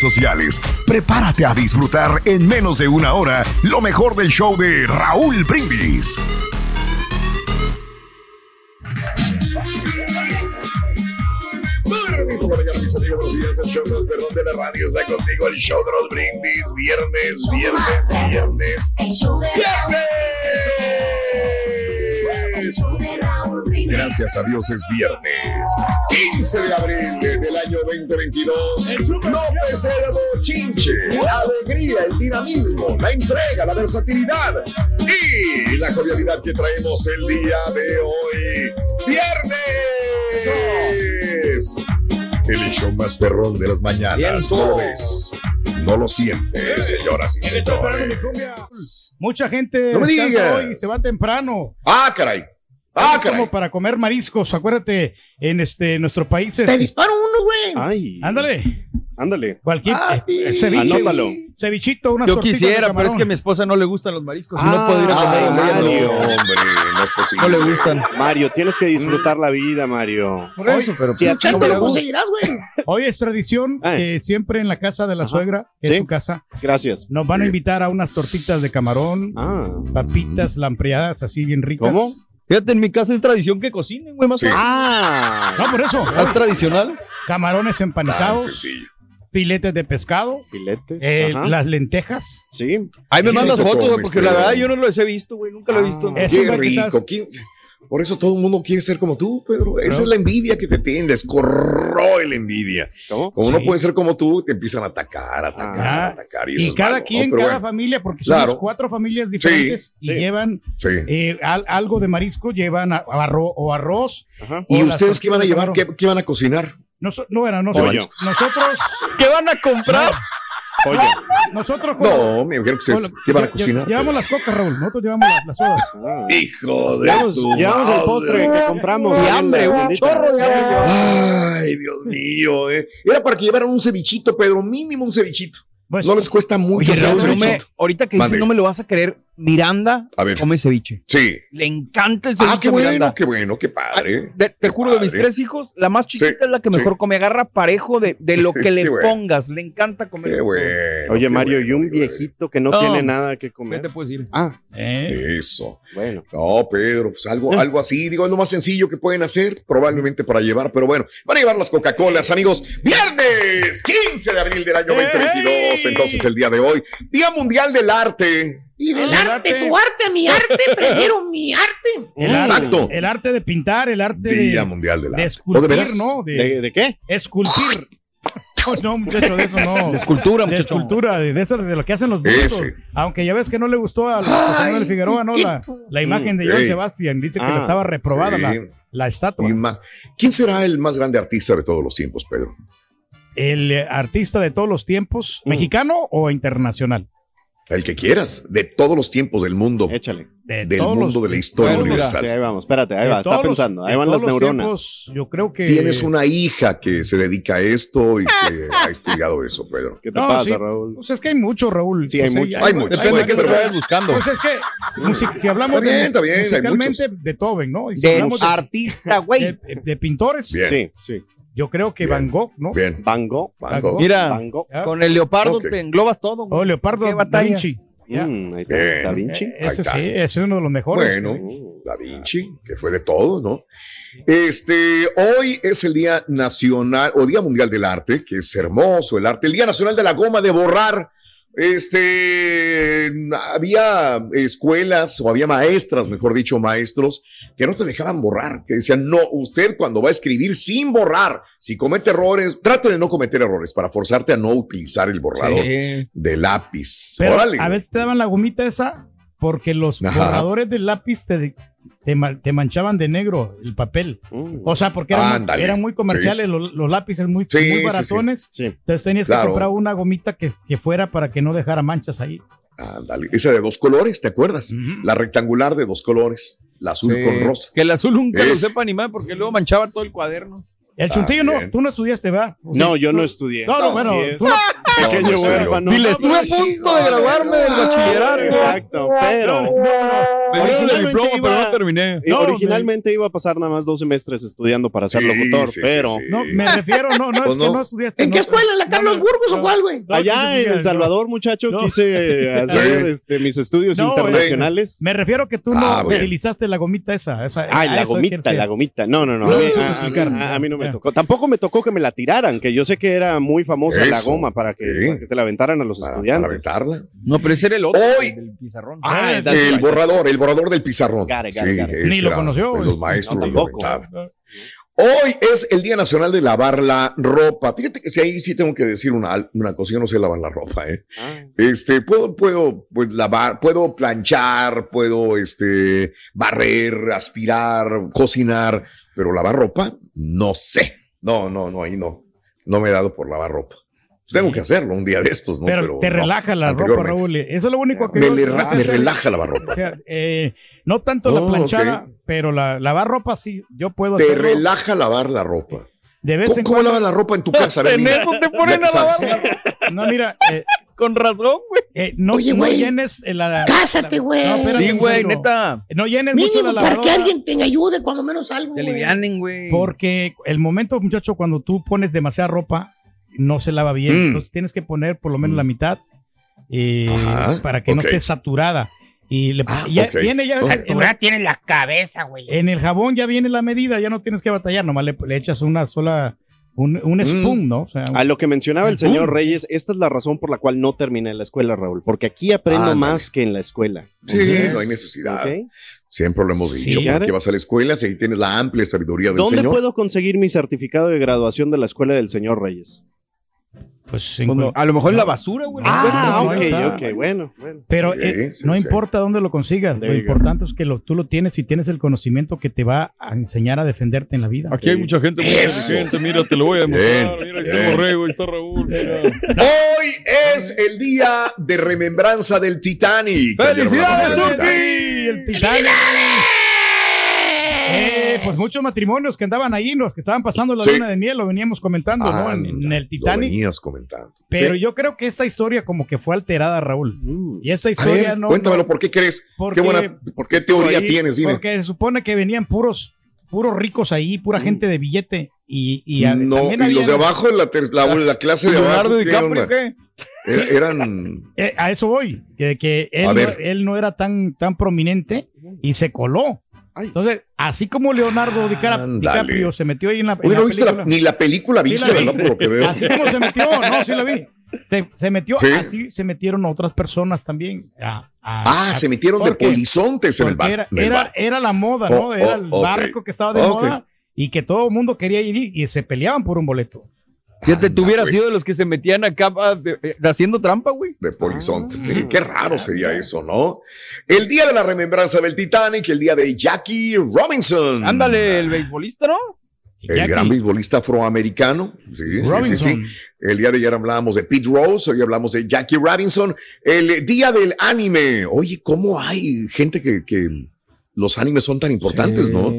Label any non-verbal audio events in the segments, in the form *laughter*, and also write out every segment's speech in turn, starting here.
sociales. Prepárate a disfrutar en menos de una hora lo mejor del show de Raúl Brindis. Buenos días. El show de la radio está contigo. El show de los brindis. Viernes, viernes, viernes. ¡Viernes! Gracias a Dios es viernes. 15 de abril del año 2022. López Cerdo Chinche. La alegría, el dinamismo, la entrega, la versatilidad y la cordialidad que traemos el día de hoy. ¡Viernes! El show más perrón de las mañanas. ¿No lo ves? No lo sientes, señoras y señores. Mucha gente No me digas. hoy y se va temprano. Ah, caray. Ah, es como para comer mariscos. Acuérdate, en este nuestro país. Te disparo uno, güey. Ay. Ándale. Ándale. Cualquier eh, ceviche. Anótalo. Cevichito, unas Yo quisiera, de pero es que a mi esposa no le gustan los mariscos. y Ah, no puedo ir a comer. ay, ella, Mario. no. hombre, no es posible. No le gustan. Mario, tienes que disfrutar la vida, Mario. Por eso, pero Sí, a ti no lo conseguirás, güey. *laughs* Hoy es tradición Ay. que siempre en la casa de la suegra, que es su casa, Gracias. nos van a invitar a unas tortitas de camarón, Ah. papitas lampreadas así bien ricas. ¿Cómo? Fíjate, en mi casa es tradición que cocinen, güey, más o menos. Ah. No, por eso. Más tradicional. Camarones empanizados, sencillo. filetes de pescado, Filetes. eh, las lentejas. Sí. Ahí me mandas fotos, güey, porque la verdad yo no los he visto, güey. Nunca lo he visto. Es Qué rico. ¿Quién- Por eso todo el mundo quiere ser como tú, Pedro. Esa es la envidia que te tiendes. Corroe la envidia. ¿Cómo? Como no Sí. puede ser como tú, te empiezan a atacar, atacar, Ah, atacar. Y, cada malo, ¿no? quien, cada bueno, familia, porque somos Claro. cuatro familias diferentes y sí. llevan Sí. eh, al- algo de marisco, llevan a- arro- o arroz. Ajá. ¿Y ustedes qué van a llevar? ¿Qué, qué van a cocinar? No, bueno, nosotros, nosotros, *laughs* ¿Qué van a comprar? Pollo. *laughs* nosotros No, me dijeron que con- ustedes ¿qué van a lle- cocinar? Llevamos las cocas, Raúl. Nosotros llevamos las, las sodas. Ah. *laughs* Hijo de Llevamos, tu llevamos el postre que compramos. Y hambre, la un chorro de hambre. Ay, Dios mío, eh. Era para que llevaran un cevichito, Pedro, mínimo un cevichito. Pues, no les cuesta mucho Oye, Raúl, no me- ahorita que dices, Mande. no me lo vas a creer. Miranda A ver. come ceviche. Sí. Le encanta el ceviche. Ah, qué bueno, Miranda. qué bueno, qué padre. Te juro, de mis tres hijos, la más chiquita Sí, es la que sí. mejor come. Agarra parejo de, de lo que *laughs* le Qué bueno. pongas. Le encanta comer. Qué bueno. Oye, qué Mario, bueno, y un qué viejito que no, No. tiene nada que ¿Qué comer. te puedo decir? Ah, eh, Eso. bueno. No, Pedro, pues algo, algo así, digo, es lo más sencillo que pueden hacer, probablemente para llevar, pero bueno, van a llevar las Coca-Colas, amigos. Viernes 15 de abril del año 2022, entonces el día de hoy, Día Mundial del Arte. Y del El arte, arte. tu arte, mi *laughs* arte, prefiero mi arte. el Exacto. Arte, el arte de pintar, el arte Día de, Mundial del de Arte. ¿O esculpir, de veras? ¿no? De, ¿De, de qué? esculpir. No, muchacho, de eso no. De escultura, de muchacho. escultura, de, de eso, de lo que hacen los brutos. Aunque ya ves que no le gustó a José Manuel Figueroa, ¿no? La, la imagen de Joan Ey. Sebastián. Dice que Ah, estaba reprobada sí. la, la estatua. ¿Quién será el más grande artista de todos los tiempos, Pedro? El eh, artista de todos los tiempos, ¿mexicano o internacional? El que quieras, de todos los tiempos del mundo, Échale. De del todos mundo los- de la historia Bueno, mira, universal. Sí, ahí vamos, espérate, ahí de va, está los- pensando, ahí van las neuronas. tiempos, yo creo que. Tienes una hija que se dedica a esto y que ha *laughs* estudiado eso, Pedro. ¿Qué te No, pasa, sí. Raúl? Pues es que hay mucho, Raúl. Sí, hay mucho. Hay mucho. Depende de qué te vayas buscando. Pues es que si, musi- si hablamos Está bien, de está bien, hay musicalmente muchos. Beethoven, ¿no? Y si De de, artista, güey. de- de pintores, Bien. Sí, sí. Yo creo que Bien. Van Gogh, ¿no? Bien. Van Gogh. Van Gogh. Mira, Van Gogh. Con el leopardo te englobas todo. Oh, Leopardo ¿Qué da? Vinci. Mm, ahí está. Bien. Da Vinci. Eh, Ese sí, ese es uno de los mejores. Bueno, Da Vinci, que fue de todo, ¿no? Este, hoy es el Día Nacional o Día Mundial del Arte, que es hermoso el arte, el Día Nacional de la Goma de Borrar. Este, había escuelas o había maestras, mejor dicho, maestros, que no te dejaban borrar, que decían, no, usted cuando va a escribir sin borrar, si comete errores, trate de no cometer errores para forzarte a no utilizar el borrador Sí. de lápiz. Pero a veces te daban la gomita esa porque los Ajá. borradores del lápiz te, te, ma- te manchaban de negro el papel. Mm. O sea, porque eran, muy- Ándale. eran muy comerciales los, los lápices, muy, Sí, muy baratones. Sí. Entonces tenías Claro. que comprar una gomita que, que fuera para que no dejara manchas ahí. Ándale, esa de dos colores, ¿te acuerdas? La rectangular de dos colores, la azul Sí. con rosa. Que el azul nunca lo sepa ni más porque luego manchaba todo el cuaderno. El chuntillo no, tú no estudiaste, ¿verdad? O sea, No, yo no estudié. No, no, bueno, tú no- *laughs* Pequeño No, no, huérfano. Dile, estuve a punto de graduarme del bachillerato. Exacto, pero Originalmente diploma, pero iba- no terminé. No, originalmente iba a pasar nada más dos semestres estudiando para ser Sí, locutor, sí, sí, pero sí. no, me refiero, no, no, *laughs* Pues es que no. estudiaste. ¿En no, qué escuela? ¿En la Carlos no, Burgos o cuál, güey? no, allá en El Salvador, muchacho, No. quise hacer este, mis estudios No, internacionales. Me refiero que tú Ah, no utilizaste la gomita esa. esa Ay, a la gomita, la gomita. No, no, no. A, mí, no me tocó. Tampoco me tocó que me la tiraran, que yo sé que era muy famosa la goma para que, se la aventaran a los Para, para estudiantes. aventarla. No, pero ese era el otro. Hoy- el del pizarrón. Ah, that's El borrador, el borrador del pizarrón. Got it, got it, Sí, got it. ese Ni lo conoció. Los maestros No, lo tampoco. Hoy es el Día Nacional de lavar la ropa. Fíjate que si ahí sí tengo que decir una, una cosa, yo no sé lavar la ropa, ¿eh? Ah, Este, puedo, puedo pues, lavar, puedo planchar, puedo este, barrer, aspirar, cocinar, pero lavar ropa, no sé. No, no, no, ahí no. No me he dado por lavar ropa. Tengo que hacerlo un día de estos, ¿no? Pero, te no, relaja la ropa. Raúl. Eso es lo único que Me, yo- le- no sé me relaja lavar ropa. O sea, eh, no tanto la Oh, planchada, pero la lavar ropa sí. Yo puedo Te hacerlo relaja lavar la ropa. de vez ¿Cómo, en cómo cuando. lavas la ropa en tu casa? En eso te ponen a lavar. No, mira, eh, Con razón, güey. eh, no, Oye, no güey, llenes la. Cásate, güey. No, espérate, Sí, güey, neta. No llenes mucho Mínimo la para que alguien te ayude, cuando menos algo, Te güey. Porque el momento, muchacho, cuando tú pones demasiada ropa, no se lava bien. Mm. Entonces tienes que poner por lo menos la mitad eh, Ajá, para que no esté saturada. Y le, Ah, ya viene ya tiene la cabeza, güey. en el jabón ya viene la medida, ya no tienes que batallar, nomás le, le echas una sola, un, un spoon, ¿no? O sea, A lo que mencionaba el Spoon. señor Reyes, esta es la razón por la cual no terminé la escuela, Raúl, porque aquí aprendo más que en la escuela. Sí, no hay necesidad. Siempre lo hemos Sí. dicho. Claro. Porque vas a la escuela, si ahí tienes la amplia sabiduría del ¿Dónde Señor. puedo conseguir mi certificado de graduación de la escuela del señor Reyes? Pues, cual- a lo mejor en la basura, güey. Ah, no, ¿no? ok, está. ok, bueno, bueno. Pero Sí, eh, sí, no sí. importa dónde lo consigas, There lo go. importante es que lo, tú lo tienes y tienes el conocimiento que te va a enseñar a defenderte en la vida. Aquí hay mucha gente muy Eso. inteligente. Mira, te lo voy a demostrar. Bien, Mira, aquí está bien. el borrego, ahí está Raúl. Mira. Hoy es el día de remembranza del Titanic. ¡Felicidades! Titanic. el Titanic. Oye, pues muchos matrimonios que andaban ahí, los que estaban pasando la Sí. luna de miel, lo veníamos comentando, ¿no? En, en el Lo Titanic. venías comentando. Pero Sí. yo creo que esta historia como que fue alterada, Raúl. Y esa A historia ver, no... cuéntamelo, no- ¿por qué crees? porque- ¿Qué, buena, ¿por qué teoría ahí, tienes? Dime. Porque se supone que venían puros puros ricos ahí, pura gente de billete. Y, y Mm. no, también y los de abajo, la, ter- la, la clase de abajo. ¿qué DiCaprio? ¿qué? Era- eran. Eh, a eso voy, que, que él, no, él no era tan, tan prominente y se coló. Entonces, así como Leonardo Dicara- Ándale. DiCaprio se metió ahí en la, en Oye, la no viste la- película. ni la película Sí viste, vi. Por lo que veo. Así como se metió, no, sí la vi. Se, se metió, Sí. así se metieron otras personas también. a- a- Ah, a- se metieron de polizontes en el bar. Era, en el era, bar. era la moda, Oh, ¿no? Era oh, el barco que estaba de moda y que todo el mundo quería ir y se peleaban por un boleto. Fíjate, tú hubieras pues. sido de los que se metían acá ah, de- eh, haciendo trampa, güey. De polizontes. Sí, qué raro sería eso, ¿no? El día de la remembranza del Titanic, el día de Jackie Robinson. Ándale, el beisbolista, ¿no? El Jackie. gran beisbolista afroamericano. Sí, sí, sí, sí. El día de ayer hablábamos de Pete Rose, hoy hablamos de Jackie Robinson. El día del anime. Oye, ¿cómo hay gente que, que los animes son tan importantes, no?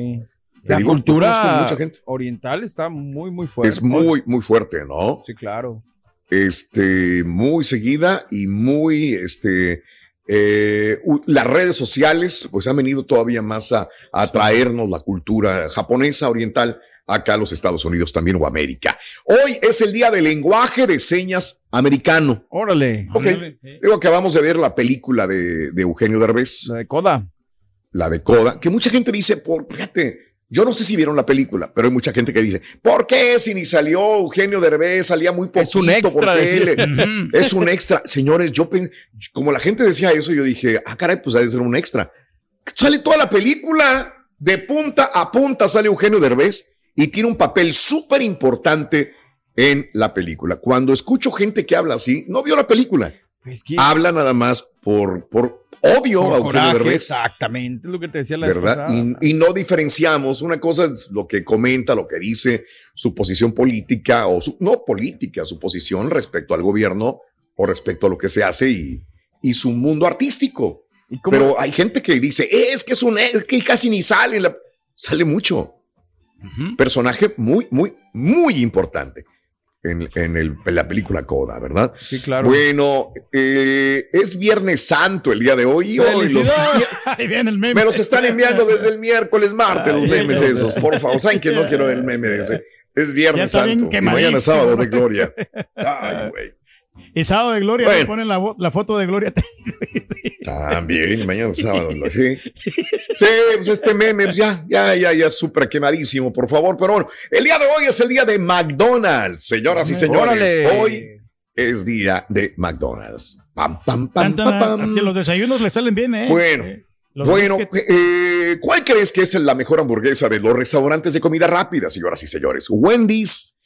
La digo, cultura mucha gente. oriental está muy, muy fuerte. Es muy, muy fuerte, ¿no? Sí, claro. este, muy seguida y muy, este, eh, las redes sociales, pues han venido todavía más a, a traernos la cultura japonesa, oriental, acá a los Estados Unidos también o América. Hoy es el día del lenguaje de señas americano. Órale. Ok. Luego acabamos de ver la película de, de Eugenio Derbez, La de Coda. la de Coda, que mucha gente dice, por, fíjate, yo no sé si vieron la película, pero hay mucha gente que dice, ¿por qué si ni salió Eugenio Derbez, salía muy poquito? Es un extra, ¿por qué decía. le- *laughs* es un extra. Señores, yo como la gente decía eso, yo dije, ah, caray, pues ha de ser un extra. Sale toda la película, de punta a punta sale Eugenio Derbez y tiene un papel súper importante en la película. Cuando escucho gente que habla así, no vio la película. Es que Habla nada más por, por odio por a Eugenio Derbez. exactamente, lo que te decía la ¿verdad? Y, y no diferenciamos. Una cosa es lo que comenta, lo que dice, su posición política o su, no política, su posición respecto al gobierno o respecto a lo que se hace y, y su mundo artístico. ¿Y cómo- Pero hay gente que dice, es que es un, es que casi ni sale. en la-". Sale mucho. Personaje muy, muy, muy importante en, en el- en la película Coda, ¿verdad? Sí, claro. Bueno, eh, es Viernes Santo el día de hoy. hoy los *laughs* Ahí viene el meme. me los están enviando desde el miércoles, martes, los memes esos. Por favor, saben que no *laughs* quiero ver el meme de ese. Es Viernes Santo. Y mañana sábado de gloria. *laughs* Ay, güey. Y sábado de Gloria, Bueno. le ponen la, foto de Gloria. *laughs* También, mañana sábado. Sí. Sí, pues este meme, pues ya, ya, ya, ya, súper quemadísimo, por favor. Pero bueno, el día de hoy es el día de McDonald's, señoras y señores. Órale. Hoy es día de McDonald's. Pam, pam, pam, tan, pam, pam. que los desayunos le salen bien, ¿eh? Bueno, Los bueno, eh, ¿cuál crees que es la mejor hamburguesa de los restaurantes de comida rápida, señoras y señores? Wendy's,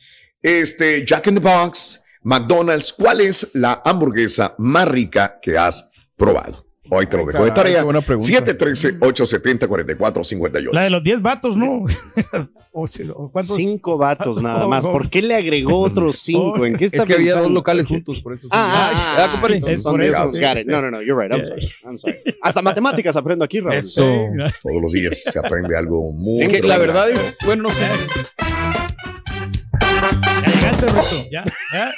este, Jack in the Box, McDonald's. ¿Cuál es la hamburguesa más rica que has probado? Hoy te lo dejo de tarea. qué buena pregunta. 713-870-4458. La de los 10 vatos, ¿no? *laughs* o, si- o ¿Cuántos? Cinco vatos *laughs* nada más. ¿Por qué le agregó otros cinco? ¿En qué está Es que había dos locales juntos, por eso. Ah, ah, Ah, ah, Es son por eso, sí. No, no, no, you're right. I'm sorry. I'm sorry. Hasta matemáticas aprendo aquí, Raúl. Eso. Todos los días se aprende algo muy Es que la verdad es, bueno, no sé. Ya llegaste, Ruto. Ya, ya.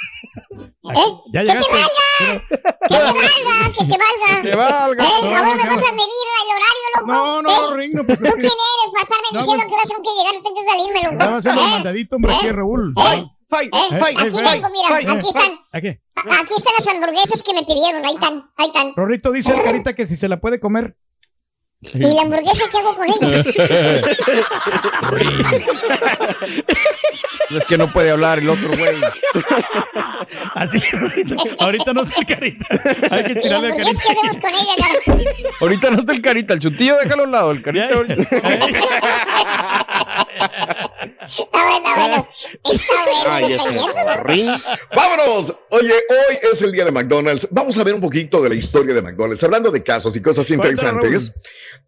Ya ¡Que te llegaste. valga! ¡Que te valga! ¡Que te valga! Que valga. ¡Eh, No, cabrón, me vas a medir el horario, loco! No, no, ¿Eh? Ring, no, pues ¿Tú quién eres para estarme No, diciendo pues- que vas a que llegar? No tengo que salirme, loco. estaba haciendo ¿Eh? mandadito, hombre, aquí, ¿Eh? Raúl. ¿Eh? Fight, ¿Eh? fight, Aquí fight, vengo, mira, fight, aquí están. Aquí. A- Aquí están las hamburguesas que me pidieron, ahí están, ahí están. Rorrito dice el carita que si se la puede comer. ¿Y la hamburguesa qué hago con ella? *laughs* Es que no puede hablar el otro güey. Así, Rorrito. Ahorita no está el carita. Hay que ¿Y la tirarle a carita. qué hacemos con ella, cara? Ahorita no está el carita, el chutillo déjalo a un lado, el carita ahorita. *laughs* Está bueno, está bueno. Está bueno, Ay. Vámonos. Oye, hoy es el día de McDonald's. Vamos a ver un poquito de la historia de McDonald's. Hablando de casos y cosas interesantes.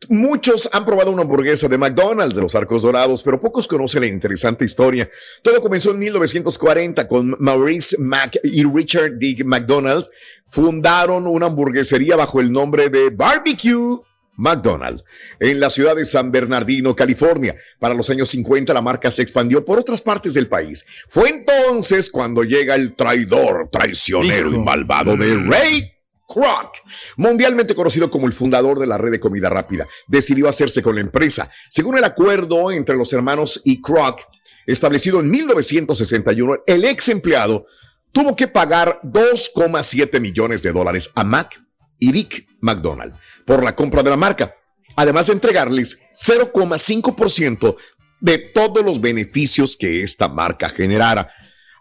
Muchos han probado una hamburguesa de McDonald's de los Arcos Dorados, pero pocos conocen la interesante historia. Todo comenzó en 1940 con Maurice Mack y Richard D. McDonald. Fundaron una hamburguesería bajo el nombre de Barbecue McDonald's en la ciudad de San Bernardino, California. Para los años 50 la marca se expandió por otras partes del país. Fue entonces cuando llega el traidor, traicionero y malvado de Ray Kroc, mundialmente conocido como el fundador de la red de comida rápida, decidió hacerse con la empresa. Según el acuerdo entre los hermanos y Kroc, establecido en 1961, el ex empleado tuvo que pagar 2,7 millones de dólares a Mac y Dick McDonald por la compra de la marca, además de entregarles 0,5% de todos los beneficios que esta marca generara.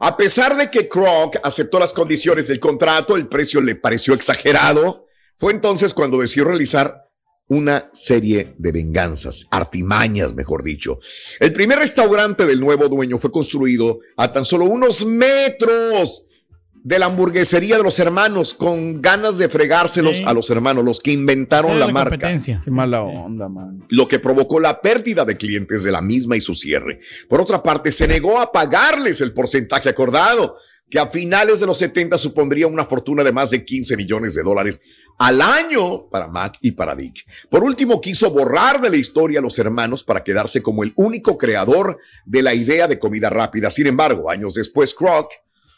A pesar de que Kroc aceptó las condiciones del contrato, el precio le pareció exagerado. Fue entonces cuando decidió realizar una serie de venganzas, artimañas, mejor dicho. El primer restaurante del nuevo dueño fue construido a tan solo unos metros de la hamburguesería de los hermanos, con ganas de fregárselos a los hermanos, los que inventaron la, la marca competencia. Qué mala onda, man. lo que provocó la pérdida de clientes de la misma y su cierre. Por otra parte, se negó a pagarles el porcentaje acordado, que a finales de los 70 supondría una fortuna de más de 15 millones de dólares al año para Mac y para Dick. Por último, quiso borrar de la historia a los hermanos para quedarse como el único creador de la idea de comida rápida. Sin embargo, años después, Kroc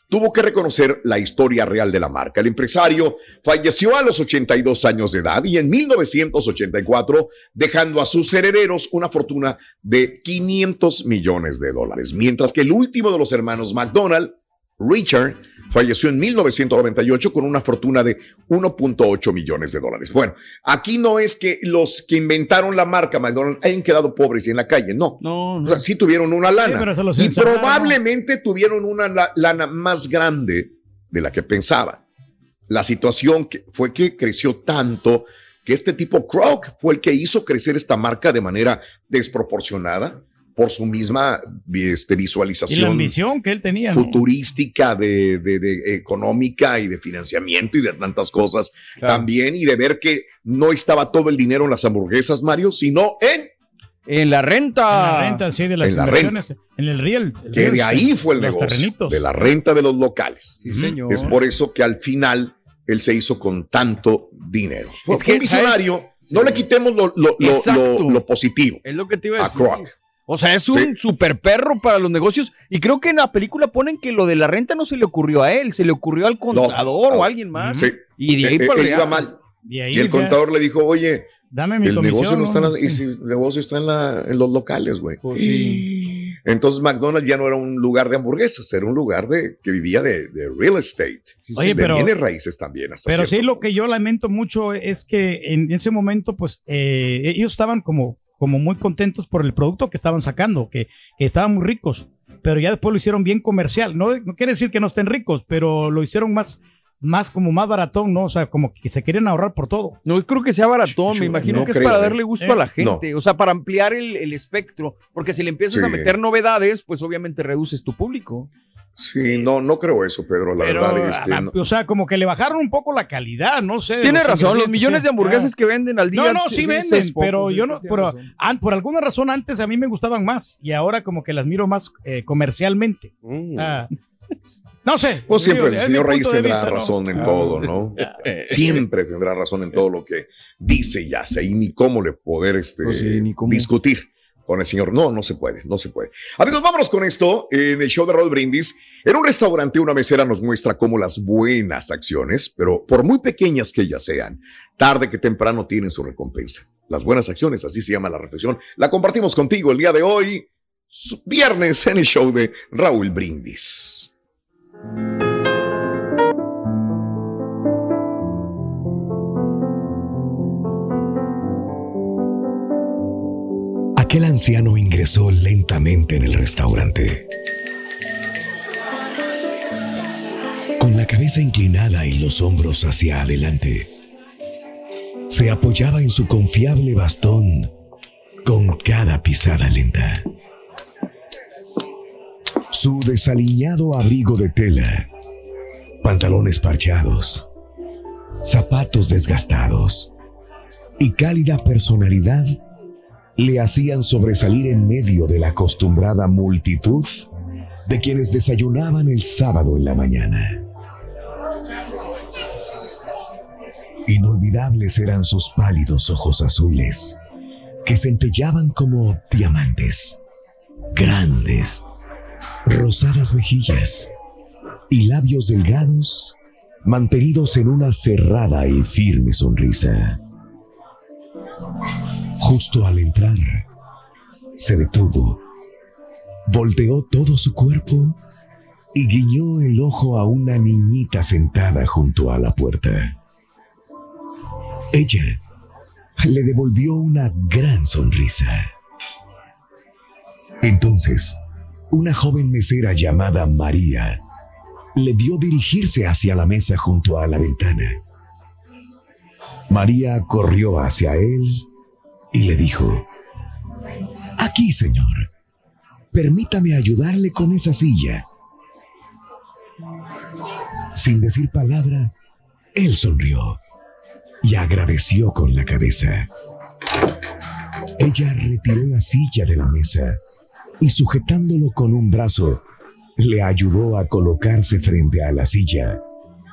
tuvo que reconocer la historia real de la marca. El empresario falleció a los 82 años de edad y en 1984 dejando a sus herederos una fortuna de 500 millones de dólares, mientras que el último de los hermanos McDonald, Richard, falleció en 1998 con una fortuna de 1.8 millones de dólares. Bueno, aquí no es que los que inventaron la marca McDonald's hayan quedado pobres y en la calle, no. No, O sea, sí tuvieron una lana. Sí, y probablemente tuvieron una la- lana más grande de la que pensaban. La situación que fue que creció tanto que este tipo Kroc fue el que hizo crecer esta marca de manera desproporcionada por su misma este, Y la visualización ambición que él tenía. ¿no? futurística, de, de- de económica y de financiamiento y de tantas cosas Claro. también, y de ver que no estaba todo el dinero en las hamburguesas, Mario, sino en En la renta. En la renta, sí, de las En la inversiones. En el real. el que real de ahí fue el negocio, terrenitos. de la renta de los locales. Sí, señor. Es por eso que al final él se hizo con tanto dinero. Fue, Es fue que, un visionario. ¿sabes? No le quitemos lo, lo- lo- Exacto. lo- lo positivo Es lo que te iba a a decir. Kroc. O sea, es un super perro para los negocios. Y creo que en la película ponen que lo de la renta no se le ocurrió a él, se le ocurrió al contador o a alguien más. Sí. Y de ahí Eh, para él iba mal. Y ahí Y el contador le dijo, oye, Dame mi el comisión. negocio no está y si el negocio está en, la- en los locales, güey. Pues sí. Entonces McDonald's ya no era un lugar de hamburguesas, era un lugar de que vivía de, de real estate, Oye, de pero- bienes raíces también. Hasta Pero cierto sí, lo que yo lamento mucho es que en ese momento, pues, eh, ellos estaban como, como muy contentos por el producto que estaban sacando, que, que estaban muy ricos, pero ya después lo hicieron bien comercial. No, no quiere decir que no estén ricos, pero lo hicieron más, más como más baratón, ¿no? O sea, como que se querían ahorrar por todo. No creo que sea baratón, Yo me imagino no que es para ¿eh? darle gusto Eh, a la no. gente, o sea, para ampliar el, el espectro, porque si le empiezas a meter novedades, pues obviamente reduces tu público. Sí, no, no creo eso, Pedro, la Pero, verdad. Este, ah, no- o sea, como que le bajaron un poco la calidad, no sé. los razón, los millones sí. de hamburguesas Ah. que venden al día. No, no, sí venden, poco, pero yo no, pero an- por alguna razón antes a mí me gustaban más y ahora como que las miro más eh, comercialmente. Mm. Ah, no sé. Pues siempre el Digo, señor Reyes tendrá vista, ¿no? razón en todo, ¿no? *laughs* Siempre tendrá razón en todo lo que dice y hace, y ni cómo le poder este, Pues sí, ni cómo. discutir con el señor. No, no se puede, no se puede. Amigos, vámonos con esto. En el show de Roll Brindis, en un restaurante, una mesera nos muestra cómo las buenas acciones, pero por muy pequeñas que ellas sean, tarde que temprano tienen su recompensa. Las buenas acciones, así se llama la reflexión. La compartimos contigo el día de hoy, viernes, en el show de Raúl Brindis. Aquel anciano ingresó lentamente en el restaurante. Con la cabeza inclinada y los hombros hacia adelante, se apoyaba en su confiable bastón con cada pisada lenta. Su desaliñado abrigo de tela, pantalones parchados, zapatos desgastados y cálida personalidad le hacían sobresalir en medio de la acostumbrada multitud de quienes desayunaban el sábado en la mañana. Inolvidable inolvidables eran sus pálidos ojos azules, que centellaban como diamantes, grandes, rosadas mejillas y labios delgados mantenidos en una cerrada y firme sonrisa. Justo al entrar, se detuvo, volteó todo su cuerpo y guiñó el ojo a una niñita sentada junto a la puerta. Ella le devolvió una gran sonrisa. Entonces, una joven mesera llamada María le vio dirigirse hacia la mesa junto a la ventana. María corrió hacia él y le dijo, Aquí, señor, permítame ayudarle con esa silla. Sin decir palabra, él sonrió y agradeció con la cabeza. Ella retiró la silla de la mesa y sujetándolo con un brazo, le ayudó a colocarse frente a la silla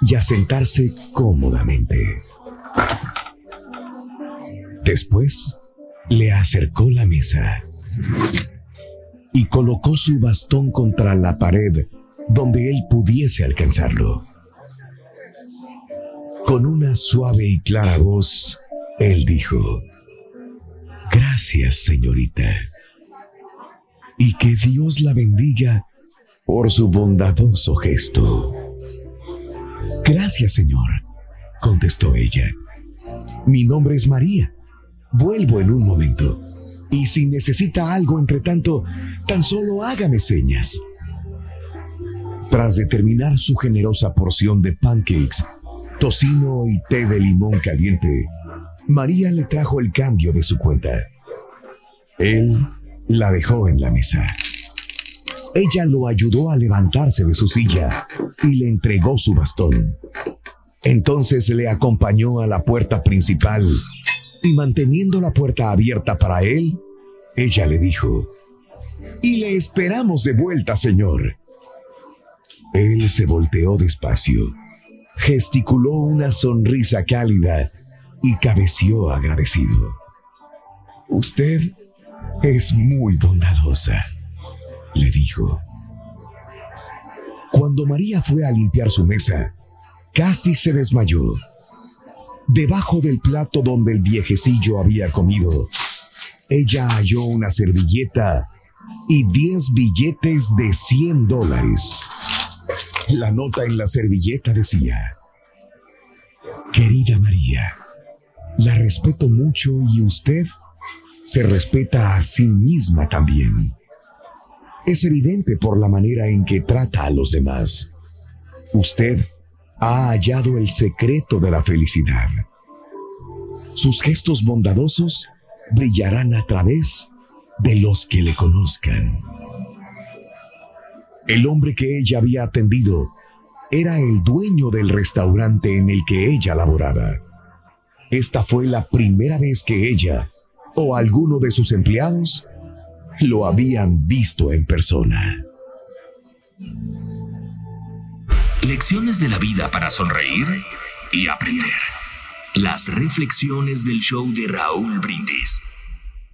y a sentarse cómodamente. Después, le acercó la mesa y colocó su bastón contra la pared donde él pudiese alcanzarlo. Con una suave y clara voz, él dijo, Gracias, señorita, y que Dios la bendiga por su bondadoso gesto. Gracias, Señor, contestó ella. Mi nombre es María. Vuelvo en un momento. Y si necesita algo entre tanto, tan solo hágame señas. Tras de terminar su generosa porción de pancakes, tocino y té de limón caliente, María le trajo el cambio de su cuenta. Él la dejó en la mesa. Ella lo ayudó a levantarse de su silla y le entregó su bastón. Entonces le acompañó a la puerta principal y manteniendo la puerta abierta para él, ella le dijo, Y le esperamos de vuelta, señor. Él se volteó despacio, gesticuló una sonrisa cálida y cabeció agradecido. Usted es muy bondadosa le dijo. Cuando María fue a limpiar su mesa, casi se desmayó. Debajo del plato donde el viejecillo había comido, ella halló una servilleta y diez billetes de 100 dólares. La nota en la servilleta decía, Querida María, la respeto mucho y usted se respeta a sí misma también es evidente por la manera en que trata a los demás. Usted ha hallado el secreto de la felicidad. Sus gestos bondadosos brillarán a través de los que le conozcan. El hombre que ella había atendido era el dueño del restaurante en el que ella laboraba. Esta fue la primera vez que ella o alguno de sus empleados lo habían visto en persona. Lecciones de la vida para sonreír y aprender. Las reflexiones del show de Raúl Brindis.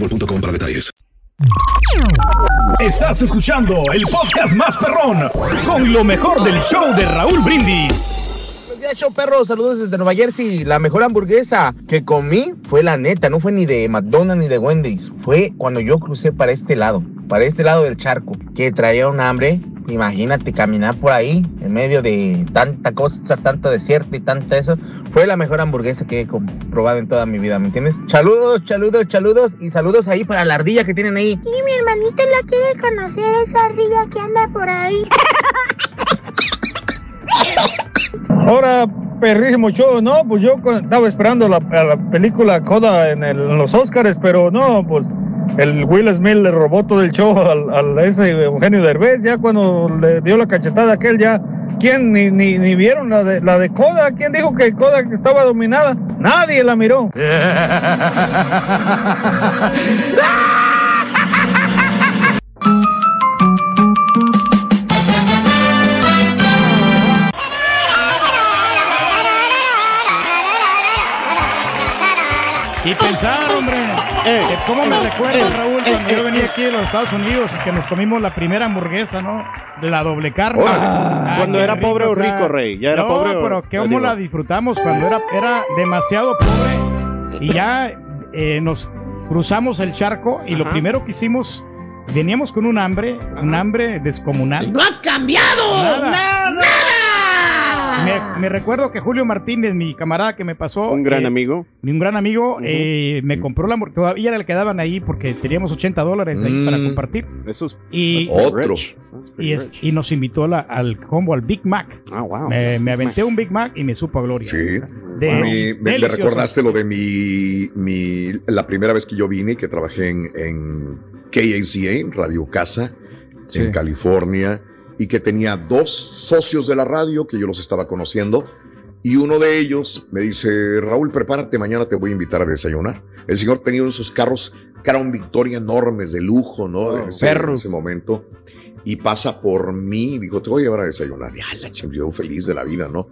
boostmobile.com para detalles. Estás escuchando el podcast más perrón con lo mejor del show de Raúl Brindis. Buenos días, show perro. Saludos desde Nueva Jersey. La mejor hamburguesa que comí fue la neta. No fue ni de McDonald's ni de Wendy's. Fue cuando yo crucé para este lado, para este lado del charco, que traía un hambre. Imagínate caminar por ahí en medio de tanta cosa, tanta desierto y tanta eso. Fue la mejor hamburguesa que he probado en toda mi vida, ¿me entiendes? Saludos, saludos, saludos y saludos ahí para la ardilla que tienen ahí. Y mi hermanito la quiere conocer, esa ardilla que anda por ahí. *laughs* Ahora, perrísimo show, ¿no? Pues yo estaba esperando la, a la película Coda en, el- en los Oscars, pero no, pues el Will Smith le robó todo el show al, al ese Eugenio Derbez, ya cuando le dio la cachetada a aquel, ya, ¿quién ni, ni, ni vieron la de, la de Coda? ¿Quién dijo que Coda estaba dominada? Nadie la miró. *laughs* Y pensar, hombre, que cómo me recuerda, Raúl, cuando yo venía aquí a los Estados Unidos y que nos comimos la primera hamburguesa, ¿no? De la doble carne. Ah, cuando era pobre o o sea, rico, Rey. ¿Ya era no, pobre o- pero cómo la disfrutamos cuando era, era demasiado pobre y ya eh, nos cruzamos el charco y lo primero que hicimos, veníamos con un hambre, un hambre descomunal. ¡No ha cambiado! Nada. ¡Nada! Me, me recuerdo que Julio Martínez, mi camarada que me pasó. Un gran eh, amigo. un gran amigo eh, me compró la hamburguesa. Todavía le quedaban ahí porque teníamos 80 dólares ahí Mm. para compartir. Eso es Y, Otro. Y, es- y nos invitó la- al combo, al Big Mac. Ah, wow. Me, me aventé un Big Mac y me supo a gloria. Sí. De- me, recordaste lo de mi, mi- la primera vez que yo vine, que trabajé en, en KACA, Radio Casa, en California, y que tenía dos socios de la radio que yo los estaba conociendo. Y uno de ellos me dice, Raúl, prepárate, mañana te voy a invitar a desayunar. El señor tenía uno de esos carros que eran Victoria enormes de lujo, ¿no? En ese, perro. en ese momento. Y pasa por mí, dijo, te voy a llevar a desayunar. Y la ching, yo feliz de la vida, ¿no?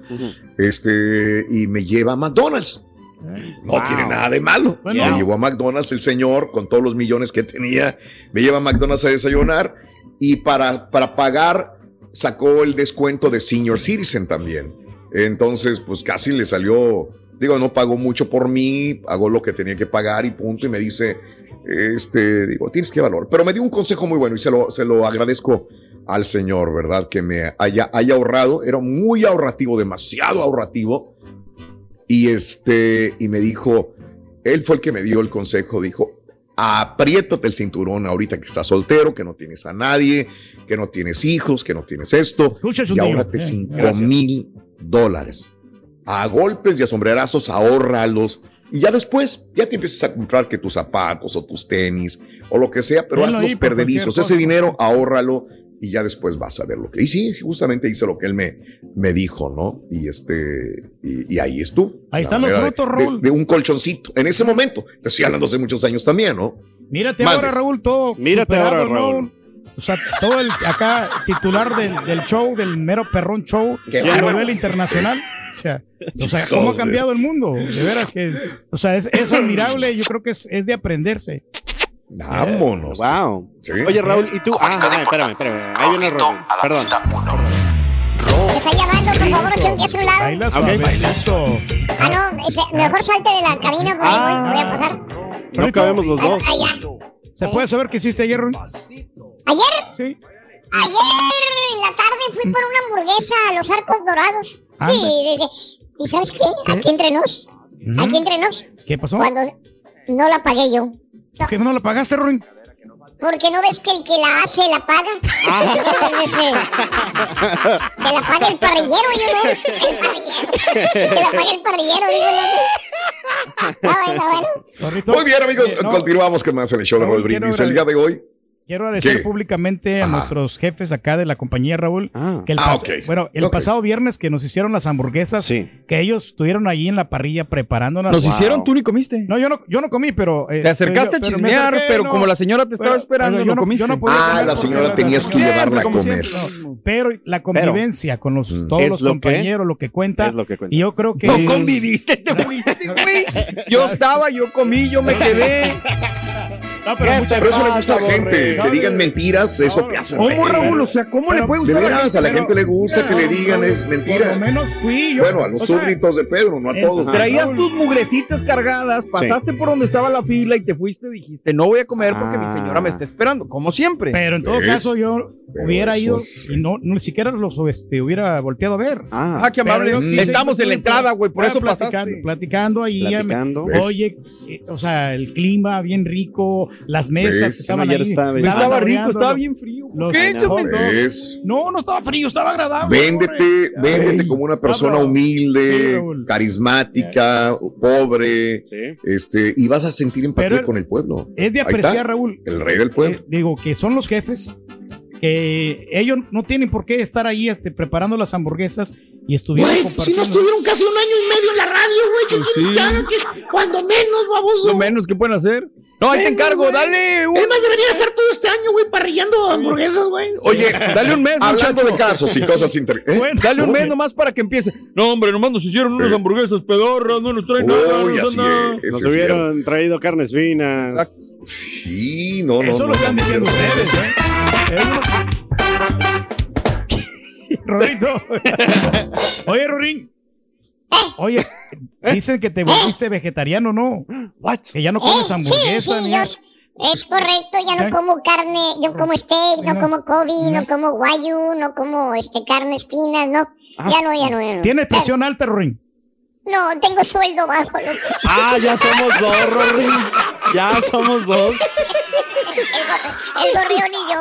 Este, y me lleva a McDonald's. No Wow. tiene nada de malo. Bueno. me llevó a McDonald's el señor con todos los millones que tenía. Me lleva a McDonald's a desayunar y para, para pagar sacó el descuento de Senior Citizen también. Entonces, pues casi le salió, digo, no pagó mucho por mí, pagó lo que tenía que pagar y punto. Y me dice, este, digo, tienes que valor. Pero me dio un consejo muy bueno y se lo, se lo agradezco al señor, ¿verdad? Que me haya, haya ahorrado. Era muy ahorrativo, demasiado ahorrativo. Y este, y me dijo, él fue el que me dio el consejo, dijo, apriétate el cinturón ahorita que estás soltero, que no tienes a nadie, que no tienes hijos, que no tienes esto, Escucha, y Chuntillo. ahórrate Eh, cinco gracias. mil dólares. A golpes y a sombrerazos, ahórralos. Y ya después, ya te empiezas a comprar que tus zapatos o tus tenis o lo que sea, pero Tenlo haz ahí los por cualquier perderizos. cosa. Ese dinero, ahórralo y ya después vas a ver lo que. Y sí, justamente hice lo que él me, me dijo, ¿no? Y este, y, y ahí estuvo. Ahí están los de- frutos, de- Raúl. De, un colchoncito. En ese momento, te estoy hablando hace muchos años también, ¿no? Mírate Mande. ahora, Raúl, todo. Mírate superado, ahora, ¿no? Raúl. O sea, todo el acá titular del, del show, del mero perrón show, Qué a nivel internacional. O sea, o sea, ¿cómo ha de- cambiado el mundo? De veras que, o sea, es, es admirable, yo creo que es, es de aprenderse. Vámonos. Wow. Sí. Oye, Raúl, ¿y tú? Ah, ah, espérame, espérame. Ahí viene Raúl. Perdón. Me está llamando, por favor, échate a su lado. Baila Ok. suavecito. Ah, no, ese- mejor salte de la cabina porque Ah. voy, voy a pasar. No cabemos los dos. Ah, Allá. ¿Se puede saber qué hiciste ayer, Ron? ¿Ayer? Sí. Ayer en la tarde fui por una hamburguesa a los arcos dorados. Sí, Anda. de- de- ¿Y sabes qué? Aquí entre nos. Aquí entre nos. ¿Qué pasó? Cuando no la pagué yo. ¿Por qué no la pagaste, Ruin? Porque no ves que el que la hace la paga. Eh, que la paga el parrillero, yo no. El parrillero. Que la paga el parrillero, digo no. Está bueno, está bueno. Muy bien, amigos, Eh, no. continuamos con más en el show de Raúl Brindis. El día de hoy. Quiero agradecer ¿Qué? públicamente a nuestros jefes acá de la compañía, Raúl. Que el Ah. Bueno, el pasado viernes que nos hicieron las hamburguesas, que ellos estuvieron ahí en la parrilla preparándolas. Nos hicieron, tú ni comiste. No, yo no, yo no comí, pero. eh, Te acercaste a chismear, acerqué, pero no. como la señora te estaba Pero- esperando, pero no yo comiste. yo podía Ah, la señora tenías que llevarla a comer. siempre. Pero la convivencia con los, todos Es los lo que- compañeros, lo que cuenta. es lo que cuenta. Y yo creo que. No conviviste, te fuiste, güey. Yo estaba, yo comí, yo me quedé. No, Pero, eso le gusta a la gente. Borre. Que digan mentiras, eso te hace ¿Cómo, reír. Raúl? O sea, ¿cómo le puede De gustar a la veras, a la gente? gente le gusta que le digan es Por lo mentira. menos fui yo. Bueno, a los O sea, súbditos de Pedro, no a eh, todos. Traías tus mugrecitas cargadas, pasaste por donde estaba la fila y te fuiste, dijiste, no voy a comer porque mi señora me está esperando, como siempre. Pero en todo ¿Ves? caso yo hubiera ido es- y no, no ni siquiera los este, hubiera volteado a ver. Ah, qué amable. Estamos en la entrada, güey, por Ah, eso platicando, pasaste. Platicando ahí. oye, eh, o sea, el clima bien rico, las mesas ¿Ves? que estaban ahí. estaba bien. No estaba rico, estaba bien frío. los- ¿Qué? No, no estaba frío, estaba agradable. Véndete, hombre. véndete como una persona. Sí, humilde, Raúl. carismática, pobre, Sí. este, y vas a sentir empatía Pero con el pueblo. Es de apreciar, está, Raúl. El rey del pueblo. Eh, digo que son los jefes que ellos no tienen por qué estar ahí este, preparando las hamburguesas y estuvieron Güey, si no estuvieron casi un año y medio en la radio, güey. ¿Qué Pues quieres sí. que? ¿Qué? Cuando menos, baboso. Lo menos que pueden hacer. No, ahí te encargo, güey. dale un... Es más, debería hacer todo este año, güey, parrillando hamburguesas, güey. Oye, Dale un mes, hablando muchacho. de casos y cosas interesantes. Bueno, Dale un mes nomás para que empiece. No, hombre, nomás nos hicieron unas Sí. hamburguesas pedorras, no nos traen nada. Uy, no nos así nada. es. Nos hubieran traído carnes finas. Exacto. Sí, no, no, Eso no. lo están no, diciendo ustedes, ¿eh? Rorito. *laughs* Oye, Rorín. Oye, dicen que te volviste vegetariano, ¿no? What? Que ya no comes hamburguesa sí, sí, ni yo- es correcto, ya no como carne, yo como steak, no como Kobe, no como guayu, no como este carnes finas, no. Ya no, ya no, ya no. ¿Tienes presión alta, Rorín? No, tengo sueldo bajo, loco. Ah, ya somos dos, Rory. Ya somos dos. El, gorri- el gorrión y yo.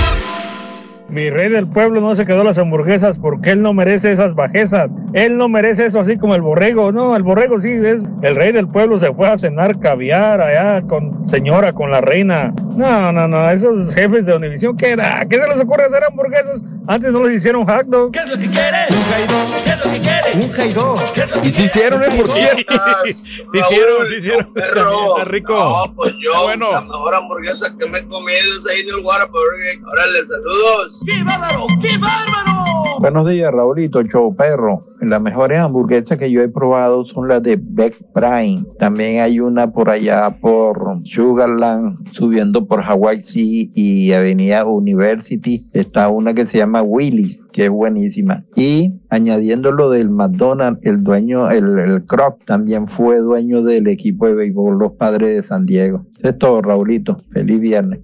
Mi rey del pueblo no se quedó las hamburguesas porque él no merece esas bajezas. Él no merece eso así como el borrego. No, el borrego sí es el rey del pueblo. Se fue a cenar caviar allá con señora, con la reina. No, no, no. Esos jefes de Univisión, ¿qué era? ¿Qué se les ocurre hacer hamburguesas? Antes no les hicieron hot dog. es lo que quieres? ¿Qué es lo que quieres? Un jaidó. Y sí hicieron, ¿eh? Por cierto. *laughs* Sí hicieron, sí hicieron. Está rico. No, pues yo, bueno. la mejor hamburguesa que me he comido es ahí en el Whataburger. Órale, saludos. ¡Qué bárbaro! ¡Qué bárbaro! Buenos días, Raulito, show perro. Las mejores hamburguesas que yo he probado son las de Beck Prime. También hay una por allá por Sugarland, subiendo por Hawaii Sea y Avenida University. Está una que se llama Willy's, que es buenísima. Y añadiendo lo del McDonald's, el dueño, el, el Croc, también fue dueño del equipo de béisbol, los padres de San Diego. Es todo, Raulito. Feliz viernes.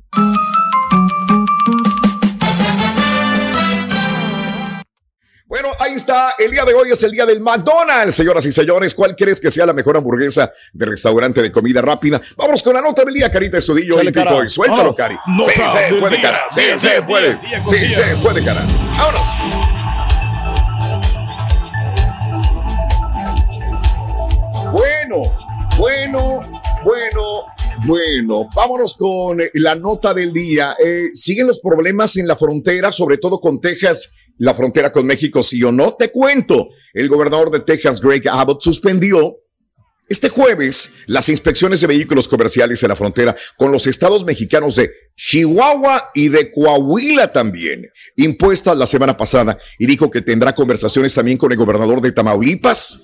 Ahí está. El día de hoy es el día del McDonald's, señoras y señores. ¿Cuál crees que sea la mejor hamburguesa de restaurante de comida rápida? Vamos con la nota del día, Carita Estudillo. Y suéltalo, Vamos. Cari. Sí, se puede, cara. Sí, se puede. Sí, se puede, cara. Vámonos. Bueno, bueno, bueno, bueno. Vámonos con eh, la nota del día. Eh, siguen los problemas en la frontera, sobre todo con Texas, la frontera con México, sí o no. Te cuento, el gobernador de Texas, Greg Abbott, suspendió este jueves, las inspecciones de vehículos comerciales en la frontera con los estados mexicanos de Chihuahua y de Coahuila también, impuestas la semana pasada, y dijo que tendrá conversaciones también con el gobernador de Tamaulipas.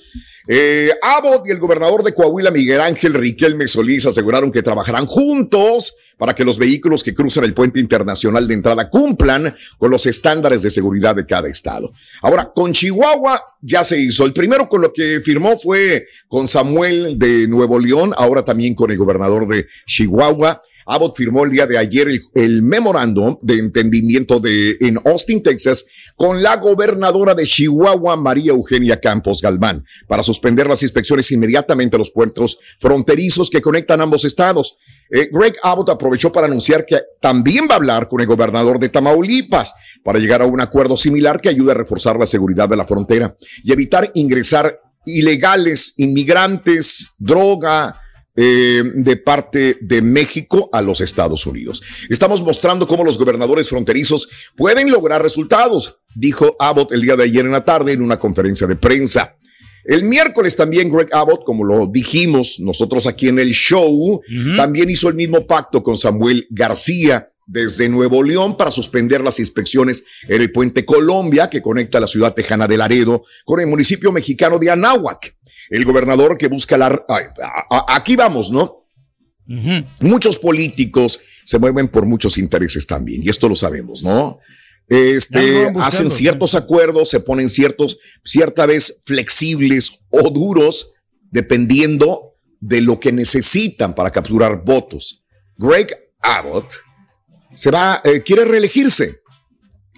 Eh, Abbott y el gobernador de Coahuila, Miguel Ángel Riquelme Solís, aseguraron que trabajarán juntos para que los vehículos que cruzan el puente internacional de entrada cumplan con los estándares de seguridad de cada estado. Ahora, con Chihuahua ya se hizo. El primero con lo que firmó fue con Samuel de Nuevo León, ahora también con el gobernador de Chihuahua. Abbott firmó el día de ayer el, el memorándum de entendimiento de, en Austin, Texas, con la gobernadora de Chihuahua, María Eugenia Campos Galván, para suspender las inspecciones inmediatamente a los puertos fronterizos que conectan ambos estados. Eh, Greg Abbott aprovechó para anunciar que también va a hablar con el gobernador de Tamaulipas para llegar a un acuerdo similar que ayude a reforzar la seguridad de la frontera y evitar ingresar ilegales, inmigrantes, droga, eh, de parte de México a los Estados Unidos. Estamos mostrando cómo los gobernadores fronterizos pueden lograr resultados, dijo Abbott el día de ayer en la tarde en una conferencia de prensa. El miércoles también Greg Abbott, como lo dijimos nosotros aquí en el show, también hizo el mismo pacto con Samuel García desde Nuevo León para suspender las inspecciones en el puente Colombia que conecta la ciudad tejana de Laredo con el municipio mexicano de Anáhuac. El gobernador que busca la... aquí vamos, ¿no? Muchos políticos se mueven por muchos intereses también, y esto lo sabemos, ¿no? Este, hacen sí. ciertos acuerdos, se ponen ciertos, cierta vez flexibles o duros, dependiendo de lo que necesitan para capturar votos. Greg Abbott se va, eh, quiere reelegirse.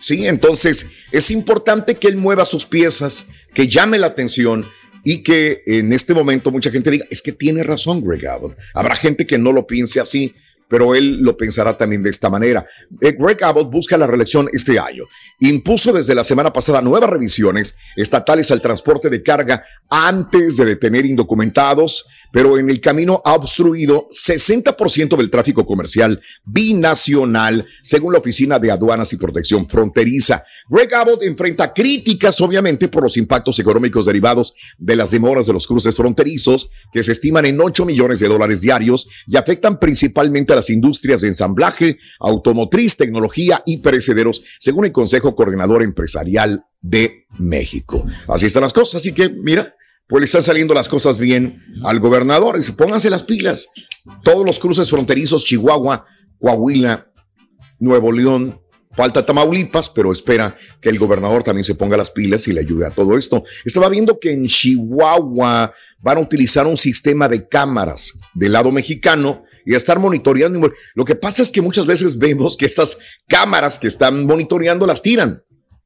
Sí, entonces es importante que él mueva sus piezas, que llame la atención y que en este momento mucha gente diga, es que tiene razón Greg Abbott. Habrá gente que no lo piense así, pero él lo pensará también de esta manera. Eh, Greg Abbott busca la reelección este año. Impuso desde la semana pasada nuevas revisiones estatales al transporte de carga antes de detener indocumentados, pero en el camino ha obstruido 60% del tráfico comercial binacional, según la Oficina de Aduanas y Protección Fronteriza. Greg Abbott enfrenta críticas, obviamente, por los impactos económicos derivados de las demoras de los cruces fronterizos, que se estiman en 8 millones de dólares diarios y afectan principalmente a las industrias de ensamblaje, automotriz, tecnología y perecederos, según el Consejo Coordinador Empresarial de México. Así están las cosas, así que mira, pues le están saliendo las cosas bien al gobernador. Dice, pónganse las pilas. Todos los cruces fronterizos, Chihuahua, Coahuila, Nuevo León, falta Tamaulipas, pero espera que el gobernador también se ponga las pilas y le ayude a todo esto. Estaba viendo que en Chihuahua van a utilizar un sistema de cámaras del lado mexicano y a estar monitoreando. Lo que pasa es que muchas veces vemos que estas cámaras que están monitoreando las tiran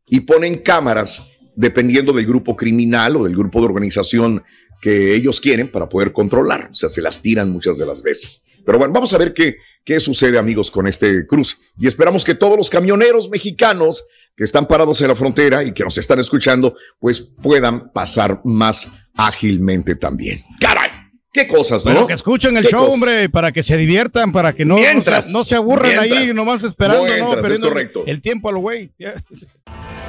y ponen cámaras dependiendo del grupo criminal o del grupo de organización que ellos quieren para poder controlar. O sea, se las tiran muchas de las veces. Pero bueno, vamos a ver qué, qué sucede, amigos, con este cruce. Y esperamos que todos los camioneros mexicanos que están parados en la frontera y que nos están escuchando, pues puedan pasar más ágilmente también. ¡Caray! ¡Qué cosas, no! Pero que escuchen el ¿Qué show, cosas? hombre, para que se diviertan, para que no, no se- no, se aburran ahí nomás esperando, no, es correcto. el tiempo a lo güey. Ya. *laughs*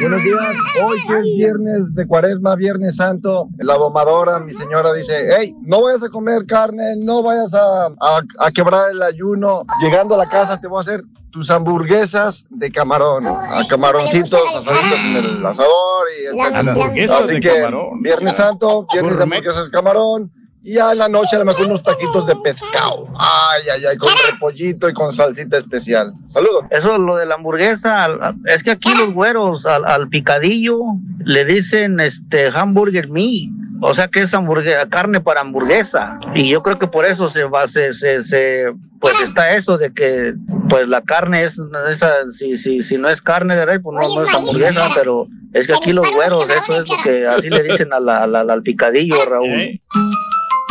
Buenos días, hoy que es viernes de cuaresma, viernes santo, la domadora, mi señora dice, hey, no vayas a comer carne, no vayas a, a- a quebrar el ayuno, llegando a la casa te voy a hacer tus hamburguesas de camarón, a camaroncitos asaditos en el asador y. Hamburguesas Así de que camarón. viernes santo, viernes de hamburguesas de camarón, y en la noche a lo mejor unos taquitos de pescado. Ay, ay, ay, con repollito y con salsita especial. Saludos. Eso lo de la hamburguesa, es que aquí los güeros al, al picadillo le dicen este hamburger meat, o sea que es hamburguesa, carne para hamburguesa. Y yo creo que por eso se va, se, se, se- pues está eso de que pues la carne es esa, si, si, si no es carne de rey, pues no, no es hamburguesa, pero es que aquí los güeros, eso es lo que así le dicen a la- a la- al picadillo, Raúl.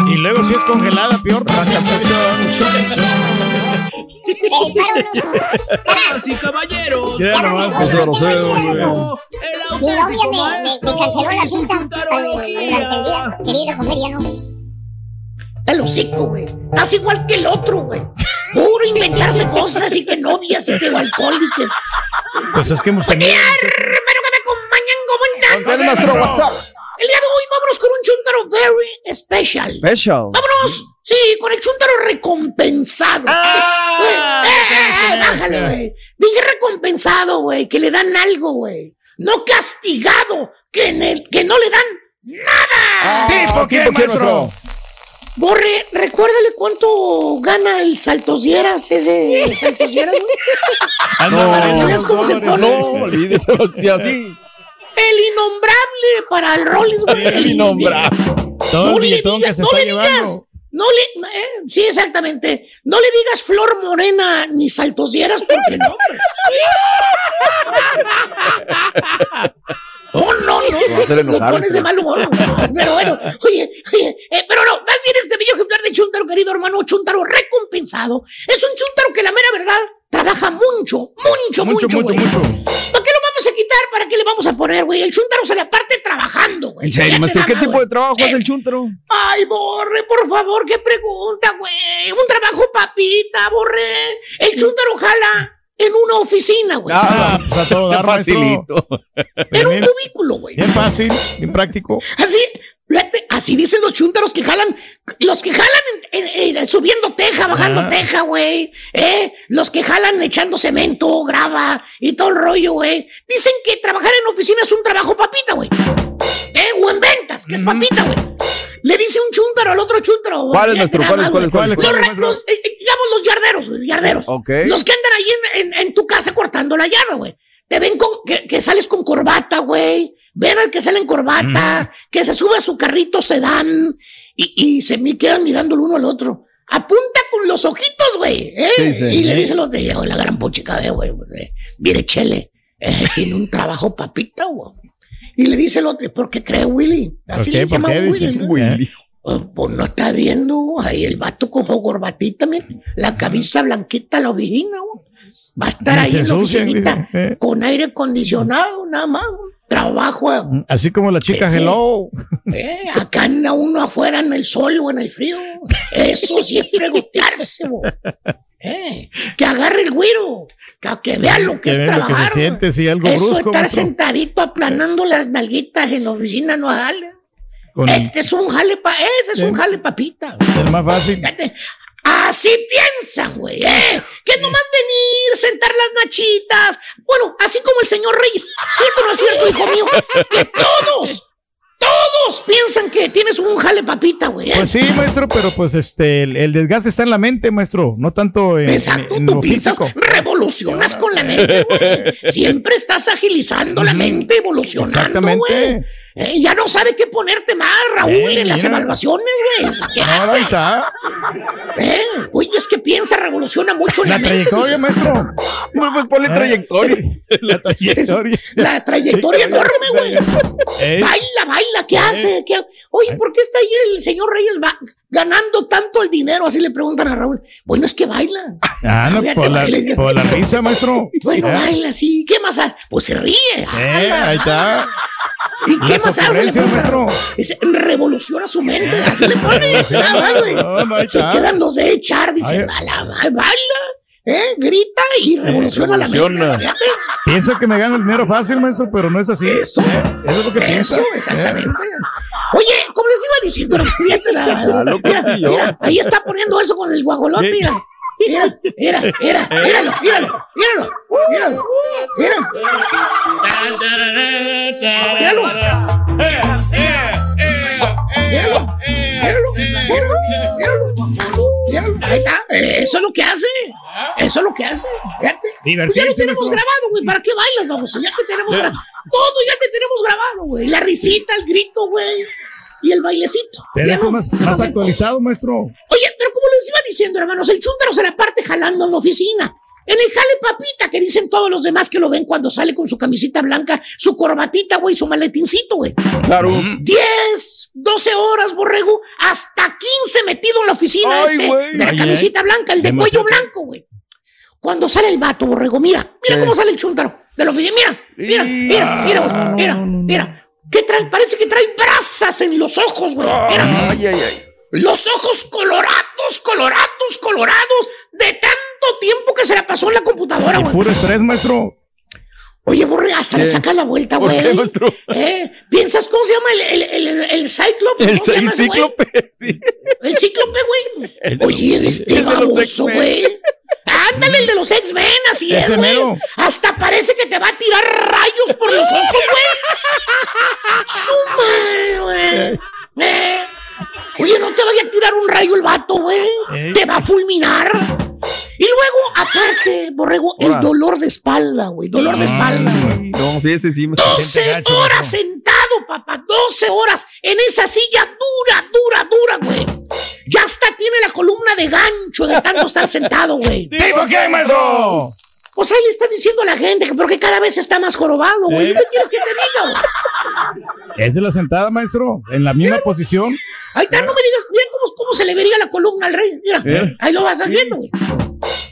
Y luego si es congelada, peor. Damas y caballeros. Ya nomás, pues, grosero. El Mi novia me, me- canceló la cita. Atendía. Quería comer, ya no. El hocico, güey. Estás igual que el otro, güey. Puro inventarse cosas y que novias y que alcohol y que. Pues es que hemos tenido. Hermano que me acompañan, ¿cómo están? ¿Qué maestro? What's up? El día de hoy vámonos con un chuntaro very special. Special. Vámonos, sí, con el chuntaro recompensado. Ah, Eh, eh, eh, bájale, güey. Dije recompensado, güey, que le dan algo, güey. No castigado, que, en el, que no le dan nada. ¿Tipo qué, maestro? Borre, recuérdale cuánto gana el Saltosieras, ese Saltosieras, güey. Anda, No, María, ¿Ves cómo se pone? No, olvídeselo así, así. El innombrable para el Rollins, güey. El innombrable. Todo No el le digas, que se no está le llevando. digas. No le. eh, sí, exactamente. No le digas flor morena ni saltosieras porque no. Oh, no, no. hacer Lo pones de mal humor. Pero bueno, oye, oye, eh, pero no, más bien este bello ejemplar de Chuntaro, querido hermano, Chuntaro recompensado. Es un Chuntaro que la mera verdad trabaja mucho, mucho, Mucho, mucho, mucho, güey. mucho. ¿Para qué lo vamos a quitar? ¿Para qué le vamos a poner, güey? El Chuntaro se la parte trabajando, güey. En serio, maestro, ¿qué tipo de trabajo hace el chuntaro? Ay, Borre, por favor, qué pregunta, güey. Un trabajo papita, Borre. El chúntaro jala en una oficina, güey. Ah, pues a todo dar. Facilito. en un cubículo, güey. Bien fácil, bien práctico. Así, fíjate, así dicen los chúntaros que jalan, los que jalan en- en- en- subiendo teja, bajando Ah. teja, güey. ¿eh? Los que jalan echando cemento, grava y todo el rollo, güey. Dicen que trabajar en oficina es un trabajo papita, güey. ¿Eh? O en ventas, que es papita, güey. Le dice un chúntaro al otro chúntaro. güey. ¿Cuál es, nada ¿Cuál es, cuál es, cuál? Los, los, eh, eh, digamos los yarderos, güey, yarderos. Ok. Los que andan ahí en, en- en tu casa cortando la yarda, güey. Te ven con, que, que sales con corbata, güey. Ven al que sale en corbata, que se sube a su carrito sedán y, y se me quedan mirando el uno al otro. Apunta con los ojitos, güey. ¿eh? Y le ¿Eh? dice los de "Oh, la gran puchica, eh, güey. eh, Mire, Chele, eh, tiene un trabajo papita, güey. Y le dice el otro, ¿por qué cree Willy? Así le ¿Por llama? Willy. ¿no? Willy. Pues, pues no está viendo ahí el vato con corbatita, mira, la camisa blanquita, la ovejina, güey. Va a estar *laughs* ahí en la oficinita, eh. con aire acondicionado, nada más. güey. Trabajo, Así como la chica Ese- Hello. eh, acá anda uno afuera en el sol o en el frío. Eso sí es güey. Eh, que agarre el güiro, que, que vea lo que Que es vea lo que trabajar. se siente, sí, algo Eso brusco, estar sentadito aplanando las nalguitas en la oficina no. Con Este es un jale, pa ese es un jale papita. el más fácil. Así piensan, güey, ¿eh? Que nomás venir, sentar las nachitas. Bueno, así como el señor Reyes. ¿Cierto o no es cierto, hijo mío? Que todos, todos piensan que tienes un jale papita, güey. ¿eh? Pues sí, maestro, pero pues este, el, el desgaste está en la mente, maestro, no tanto en, Exacto, en- en tú lo piensas, físico. revolucionas con la mente, güey. Siempre estás agilizando la mente, evolucionando, Exactamente. güey. Eh, ya no sabe qué ponerte más, Raúl, Eh, en las mira. evaluaciones, güey. ¿Qué Ahora está. Eh, Oye, es que piensa, revoluciona mucho La mente, trayectoria, maestro. Pues, pues ponle Eh. trayectoria. *laughs* La trayectoria. La trayectoria enorme, güey. *laughs* Ey. Baila, baila, ¿qué hace? ¿Qué Oye, ¿por qué está ahí el señor Reyes va ganando tanto el dinero? Así le preguntan a Raúl. Bueno, es que baila. Ah, no, por, la, baila. por la risa, maestro. Bueno, Eh, baila, sí. ¿Qué más hace? Pues se ríe. eh, ahí está. ¿Y qué más hace? Revoluciona su mente. Así le pone. Ah, no, Se quedan los de echar. Dice, Ay. bala, bala, bala. ¿Eh? Grita y revoluciona la mente. Piensa que me gano el dinero fácil, maestro, pero no es así. Eso. Eso es lo que piensa. Eso, exactamente. Oye, como les iba diciendo, mira, consiguió. mira, ahí está poniendo eso con el guajolote, mira. Mira, mira, mira, míralo, míralo, míralo, míralo, míralo. Míralo. Míralo, míralo, míralo, míralo, Ahí está. Eso es lo que hace. Eso es lo que hace. Fíjate. Pues ya lo tenemos grabado, güey. ¿Para qué bailas, vamos? Ya te tenemos grabado. Todo ya te tenemos grabado, güey. La risita, el grito, güey. Y el bailecito. Pero no- más, más actualizado, maestro. Oye, pero como les iba diciendo, hermanos, el chúntaro se la parte jalando en la oficina. En el jale papita que dicen todos los demás que lo ven cuando sale con su camisita blanca, su corbatita, güey, su maletincito, güey. Claro. 10, 12 horas, borrego, hasta 15 metido en la oficina Ay, este de la Ay, camisita ay. blanca, el de Demasiado. cuello blanco, güey. Cuando sale el vato, borrego, mira, mira cómo sale el chúntaro de la oficina, mira, mira, mira, mira, güey, mira, mira. ¿Qué trae? Parece que trae brasas en los ojos, güey. Mira. Ay, ay, ay. Los ojos colorados, colorados, colorados, de tanto tiempo que se la pasó en la computadora, güey. puro estrés, maestro. Oye, borre, hasta le sacas la vuelta, ¿Por güey. ¿Eh? ¿Piensas cómo se llama el, el, el, el Cyclope? El ¿Cómo se llama ese güey? cíclope, *laughs* sí. El cíclope, güey. Oye, este baboso, güey. Ándale, el de los X-Men, así es, güey. Hasta parece que te va a tirar rayos por los ojos, güey. *laughs* Su madre, güey. Eh. Oye, no te vaya a tirar un rayo el vato, güey. Ey. Te va a fulminar. Y luego, aparte, borrego, el dolor de espalda, güey. Dolor de espalda. No, sí, ese sí me 12 horas sentado, papá. 12 horas en esa silla dura, dura, dura, güey. Ya hasta tiene la columna de gancho de tanto estar sentado, güey. ¿Tipo qué, maestro? Pues ahí le está diciendo a la gente que porque cada vez está más jorobado, güey. ¿Qué quieres que te diga, güey? Es de la sentada, maestro. En la misma posición. Ahí está, no me digas, mira cómo, cómo se le vería la columna al rey. Mira, Eh. ahí lo vas viendo, güey.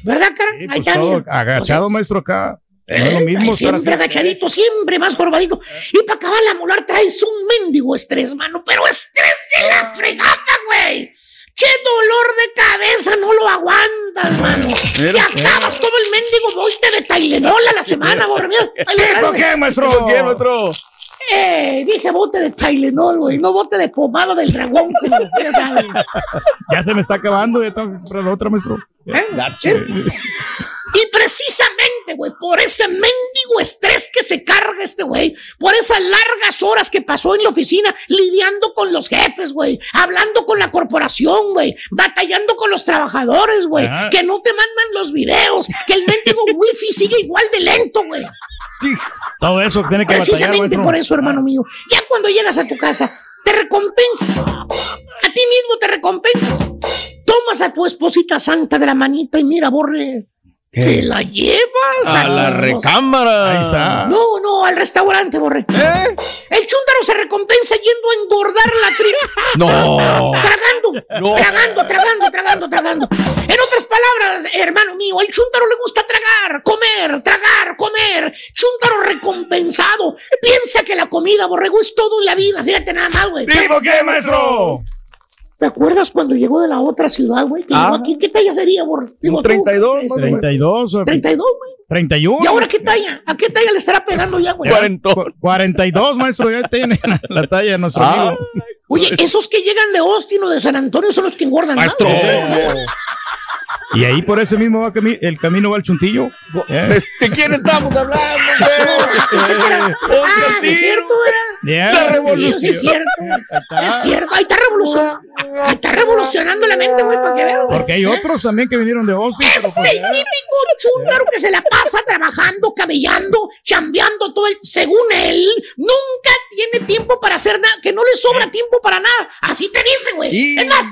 ¿Verdad, cara? ahí Pues está, todo agachado, maestro, acá. No es Eh, lo mismo ahí estar siempre agachadito, siempre más jorobadito. Y para acabar la molar traes un mendigo estrés, mano. Pero estrés de la fregata, güey. Che, dolor de cabeza, no lo aguantas, mano. Mira, Ya acabas todo el mendigo boite de Tylenol a la semana, ¿Tipo güey. *laughs* qué, maestro? ¿Tipo qué, maestro? Eh, dije bote de Tylenol, güey. No bote de pomada del dragón, ya saben. Ya se me está acabando. Ya tengo que comprar la otra, maestro. Y precisamente, güey, por ese mendigo estrés que se carga este güey, por esas largas horas que pasó en la oficina lidiando con los jefes, güey, hablando con la corporación, güey, batallando con los trabajadores, güey, Ah. que no te mandan los videos, que el mendigo *laughs* wifi sigue igual de lento, güey. Todo eso tiene que batallar, Precisamente maestro. por eso, hermano mío, ya cuando llegas a tu casa, te recompensas. A ti mismo te recompensas. Tomas a tu esposita santa de la manita y mira, borre. Te la llevas A la recámara. Ahí está. No, no, al restaurante, borre. ¿Eh? El chúntaro se recompensa yendo a engordar la tripa. *laughs* No. Tragando, No. tragando, tragando, tragando, tragando. En otras palabras, hermano mío, al chúntaro le gusta tragar, comer, tragar, comer. Chúntaro recompensado. Piensa que la comida, borrego, es todo en la vida. Fíjate nada más, güey. ¿Tipo qué, maestro? ¿Te acuerdas cuando llegó de la otra ciudad, güey? Que Ah. llegó aquí. ¿Qué talla sería, borre? Digo, Un tú, 32, este, menos. 32 o 32, güey. 31. ¿Y ahora qué talla? ¿A qué talla le estará pegando ya, güey? Cuarentón. 42, maestro. Ya tiene la, *laughs* la talla de nuestro Ah. amigo. Oye, esos que llegan de Austin o de San Antonio son los que engordan Maestro. más. Y ahí por ese mismo va cami- el camino va al chuntillo. ¿Eh? ¿De quién estamos hablando? Ah, sí es cierto, *laughs* ¿verdad? Ya. La revolución. Sí, es cierto. está. Es cierto. Ahí está revolucionando. Ahí está revolucionando la mente, güey, para que vean. Porque hay otros también que vinieron de Austin. pero Es pues el típico chúntaro que se la pasa trabajando, cabellando, chambeando todo el. Según él, nunca tiene tiempo para hacer nada, que no le sobra tiempo para nada. Así te dice, güey. Y- Es más,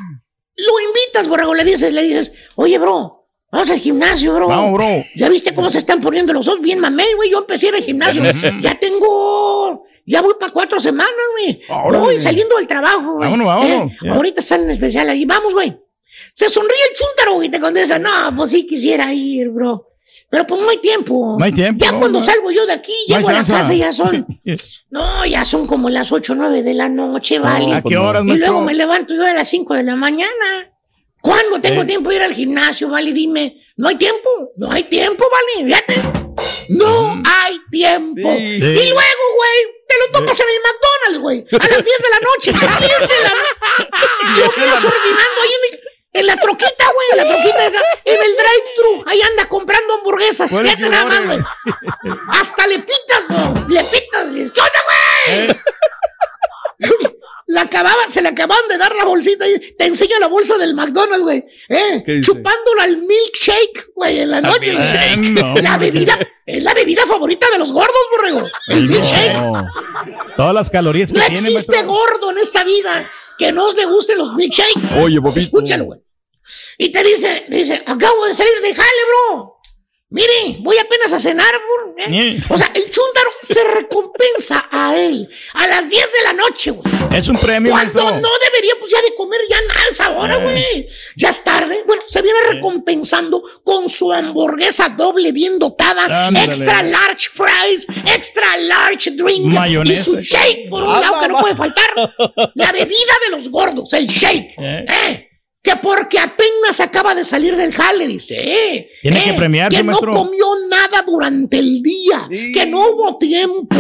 lo invitas, borrego, le dices, le dices, oye, bro. Vamos al gimnasio, bro. Vamos, bro. ¿Ya viste cómo se están poniendo los dos? Bien mamey, güey. Yo empecé a ir al gimnasio. ya tengo. Ya voy para cuatro semanas, güey. Voy saliendo del trabajo, güey. Vámonos, vámonos. Eh. Ahorita están en especial ahí. Vamos, güey. Se sonríe el chúntaro y te contesta, no, pues sí quisiera ir, bro. Pero pues no hay tiempo. No hay tiempo, Ya no, cuando no. salgo yo de aquí, No llego a la casa y ya son. *laughs* No, ya son como las 8 o 9 de la noche, vale. ¿A qué horas, Y luego me levanto yo a las 5 de la mañana. ¿Cuándo tengo Eh. tiempo de ir al gimnasio, vale? Dime. No hay tiempo. No hay tiempo, vale. Fíjate. No hay tiempo. Sí. Y luego, güey, te lo topas en el McDonald's, güey. A las 10 de la noche. A las 10 de la noche. *laughs* Yo orinando ahí en, el- en la troquita, güey. En la troquita esa. En el drive-thru. Ahí anda comprando hamburguesas. Bueno, Fíjate qué nada más, güey. Hasta le pitas, no. Le pitas. le ¿Qué onda, güey? Eh. La acababa, se le acababan de dar la bolsita y te enseña la bolsa del McDonald's, güey. Eh, chupándola al milkshake, güey, en la noche. milkshake. No, la bebida, es la bebida favorita de los gordos, borrego. El milkshake. No. Todas las calorías que No tiene, existe maestro. gordo en esta vida que no le gusten los milkshakes. Oye, papito. Escúchalo, güey. Y te dice, dice, acabo de salir de jale, bro. Mire, voy apenas a cenar, bro. ¿eh? O sea, el se recompensa a él a las 10 de la noche, güey. Es un premio, Cuando no debería, pues ya de comer ya nada a esa hora, Eh. güey. Ya es tarde. Bueno, se viene recompensando con su hamburguesa doble bien dotada, extra large fries, extra large drink Mayonesa. y su shake por un Ah, lado que no puede faltar. La bebida de los gordos, el shake. Eh. ¿eh? Que porque apenas acaba de salir del jale, dice. eh, Tiene que eh, premiarse, Que no maestro. comió nada durante el día. Que no hubo tiempo.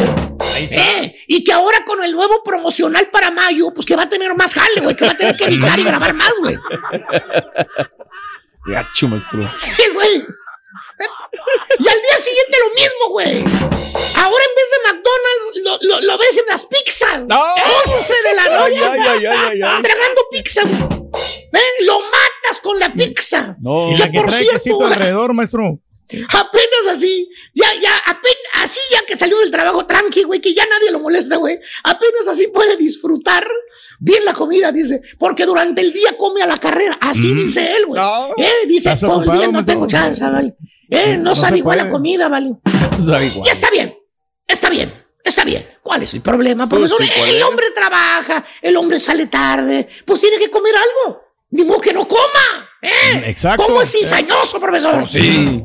Ahí está. Eh, y que ahora con el nuevo promocional para mayo, pues que va a tener más jale, güey, que va a tener que editar y *laughs* grabar más, güey. Gacho, maestro. *laughs* El güey. Y al día siguiente lo mismo, güey. Ahora en vez de McDonald's, lo, lo- lo ves en las pizzas. No. 11 de la noche. ay, ay, ay, ay, ay. Tragando pizza, güey. ¿Eh? Lo matas con la pizza. No. Y Que la que por trae cierto, alrededor, maestro. Apenas así, ya, ya, apenas, así ya que salió del trabajo tranqui, güey, que ya nadie lo molesta, güey. Apenas así puede disfrutar bien la comida, dice, porque durante el día come a la carrera. Así dice él, güey. No. Eh, dice, ¿Estás todo el día no tengo chance, vale. Eh, no, No sabe igual la comida, vale. *laughs* Sabe igual. Ya está bien, está bien, está bien. ¿Cuál es el problema, Pues profesor? sí, ¿cuál el hombre trabaja, el hombre sale tarde, pues tiene que comer algo. Ni modo que no coma. ¿eh? Exacto. ¿Cómo es cizañoso, profesor? Pues sí.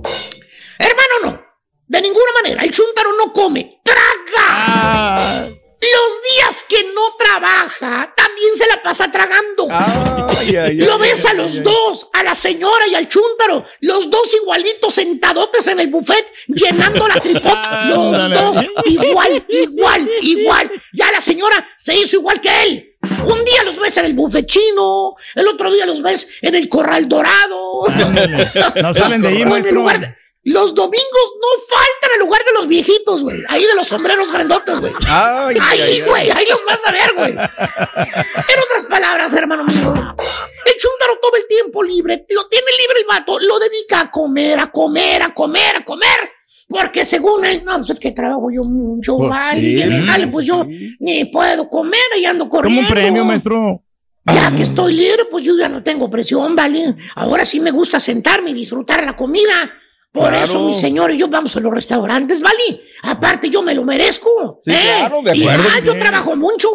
Hermano, no. De ninguna manera. El chúntaro no come. ¡Traga! Ah, Los días que no trabaja, también se la pasa tragando. Ay, ay, ay, Lo ves ay, a los dos, a la señora y al chúntaro, los dos igualitos sentadotes en el buffet, llenando la tripota. Los Ándale. dos, igual, igual, igual. Ya la señora se hizo igual que él. Un día los ves en el buffet chino, el otro día los ves en el corral dorado. ándale. No salen de ahí, *laughs* O en el maestro. lugar de- los domingos no faltan en lugar de los viejitos, güey. Ahí de los sombreros grandotes, güey. Ahí, güey, ahí los vas a ver, güey. En otras palabras, hermano mío, el chúntaro todo el tiempo libre, lo tiene libre el vato, lo dedica a comer, a comer, a comer, a comer. Porque según él, no, pues es que trabajo yo mucho, Pues vale, sí, jale, pues yo ni puedo comer y ando Como corriendo. un premio, maestro. Ya que estoy libre, pues yo ya no tengo presión, ¿vale? Ahora sí me gusta sentarme y disfrutar la comida. Por Claro. eso, mi señor y yo vamos a los restaurantes, ¿vale? Aparte, yo me lo merezco. Sí, ¿eh? claro, de Y acuerdo. más, yo trabajo mucho.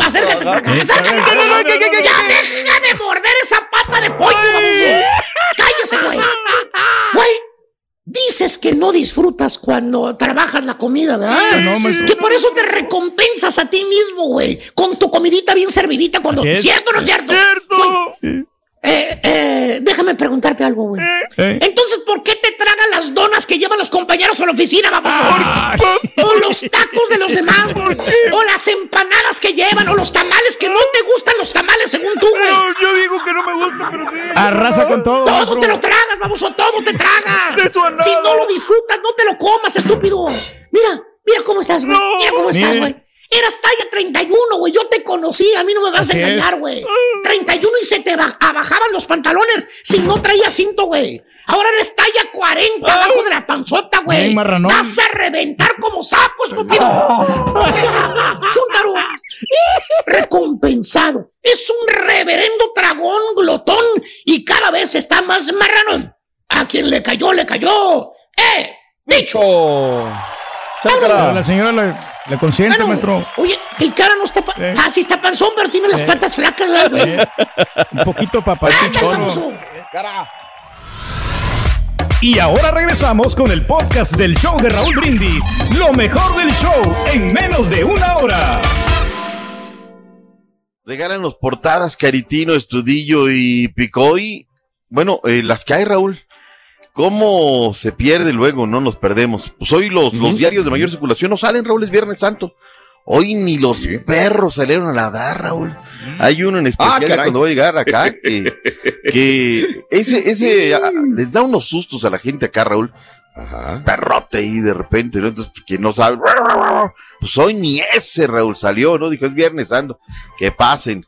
Acércate para acá, acércate. no, no, no, no, no, no, Ya deja de morder esa pata de pollo. Cállese, güey. Güey, dices que no disfrutas cuando trabajas la comida, ¿verdad? No, maestro. Que por eso te recompensas a ti mismo, güey. Con tu comidita bien servidita cuando... Es. ¿Cierto o no es cierto? Güey, eh, eh, déjame preguntarte algo, güey. Eh. Entonces, ¿por qué las donas que llevan los compañeros a la oficina, vamos? o los tacos de los demás. O las empanadas que llevan, o los tamales que no te gustan los tamales según tú, güey. yo digo que no me gusta, pero sí. Arrasa con todo. Todo te lo tragas, vamos, o todo te tragas. De eso a nada. Si no lo disfrutas, no te lo comas, estúpido. Mira, mira cómo estás, güey. Mira cómo estás, güey. Eras talla 31, güey. Yo te conocí. A mí no me vas Así a engañar, güey. 31 y se te ba- abajaban los pantalones si no traías cinto, güey. Ahora eres talla 40 abajo de la panzota, güey. Vas a reventar como sapo, estúpido. Chúntaro. Recompensado. Es un reverendo dragón glotón y cada vez está más marranón. A quien le cayó, le cayó. ¡Eh! ¡Dicho! La señora le, le consiente, Bueno, maestro. Oye, el cara no está. pa- Eh. Ah, sí está panzón, pero tiene las Eh. patas flacas, ¿verdad, güey. Eh, un poquito papachichón. baboso. Y ahora regresamos con el podcast del show de Raúl Brindis. Lo mejor del show en menos de una hora. Regalan los portadas Caritino, Estudillo y Picoy. Bueno, eh, las que hay, Raúl. ¿Cómo se pierde luego? No nos perdemos. Pues hoy los, los diarios de mayor circulación no salen, Raúl, es Viernes Santo. Hoy ni los perros salieron a ladrar, Raúl. Hay uno en especial Ah, cuando voy a llegar acá que, que ese, ese ah, les da unos sustos a la gente acá, Raúl. Perrote ahí de repente, ¿no? Entonces, quien no sabe, pues hoy ni ese Raúl salió, ¿no? Dijo, es Viernes Santo, que pasen.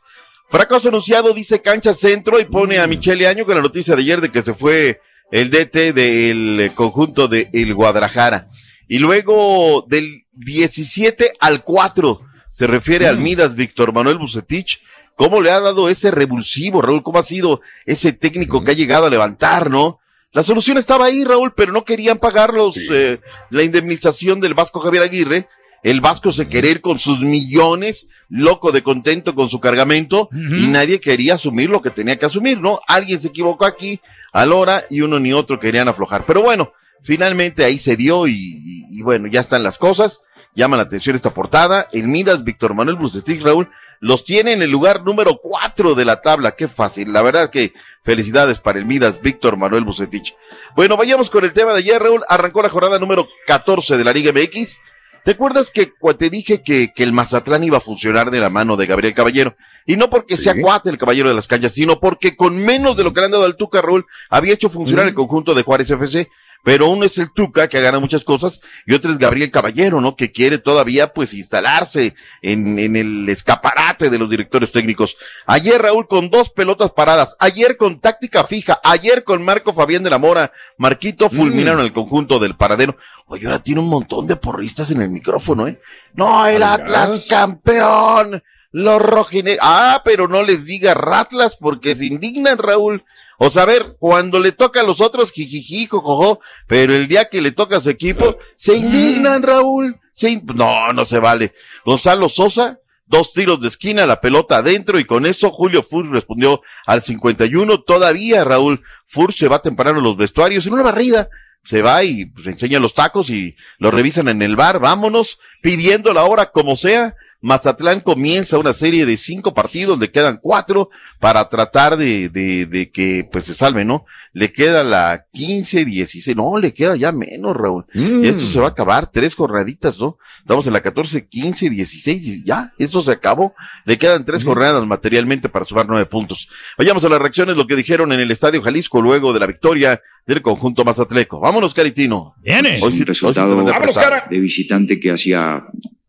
Fracaso anunciado, dice Cancha Centro y pone a Michele Año con la noticia de ayer de que se fue el DT del conjunto de el Guadalajara. Y luego del 17 al 4 se refiere al Midas Víctor Manuel Bucetich. ¿Cómo le ha dado ese revulsivo, Raúl? ¿Cómo ha sido ese técnico que ha llegado a levantar, no? La solución estaba ahí, Raúl, pero no querían pagar los, eh, la indemnización del Vasco Javier Aguirre. El Vasco se quería ir con sus millones, loco de contento con su cargamento, y nadie quería asumir lo que tenía que asumir, ¿no? Alguien se equivocó aquí, a la hora, y uno ni otro querían aflojar. Pero bueno, finalmente ahí se dio, y, y- y bueno, ya están las cosas. Llama la atención esta portada. El Midas, Víctor Manuel Bucetich, Raúl, los tiene en el lugar número cuatro de la tabla. Qué fácil. La verdad que felicidades para el Midas, Víctor Manuel Bucetich. Bueno, vayamos con el tema de ayer, Raúl. Arrancó la jornada número 14 de la Liga MX. ¿Te acuerdas que te dije que, que el Mazatlán iba a funcionar de la mano de Gabriel Caballero? Y no porque sea cuate el Caballero de las Canchas, sino porque con menos de lo que le han dado al Tuca, Raúl, había hecho funcionar el conjunto de Juárez FC. Pero uno es el Tuca, que gana muchas cosas, y otro es Gabriel Caballero, ¿no? Que quiere todavía, pues, instalarse en, en el escaparate de los directores técnicos. Ayer, Raúl, con dos pelotas paradas. Ayer con táctica fija. Ayer con Marco Fabián de la Mora. Marquito fulminaron el conjunto del paradero. Oye, ahora tiene un montón de porristas en el micrófono, ¿eh? No, el Atlas campeón. Los rojine. Ah, pero no les diga Ratlas porque se indignan, Raúl. O ver, cuando le toca a los otros, jijiji, jojojo, pero el día que le toca a su equipo, se indignan, Raúl. Se in- No, no se vale. Gonzalo Sosa, dos tiros de esquina, la pelota adentro, y con eso Julio Fur respondió al 51. Todavía, Raúl, Fur se va temprano a los vestuarios en una barrida. Se va y pues, enseña los tacos y lo revisan en el bar. Vámonos, pidiendo la hora como sea. Mazatlán comienza una serie de cinco partidos, le quedan cuatro para tratar de, de, de que pues se salve, ¿no? Le queda la 15, 16, no, le queda ya menos, Raúl. Mm. Y esto se va a acabar, tres jornaditas, ¿no? Estamos en la 14, 15, 16, y ya, eso se acabó. Le quedan tres jornadas materialmente para sumar nueve puntos. Vayamos a las reacciones, lo que dijeron en el Estadio Jalisco luego de la victoria del conjunto mazatleco. Vámonos, Caritino. Viene. Hoy sí- hoy sí resultado a apretar. de visitante que hacía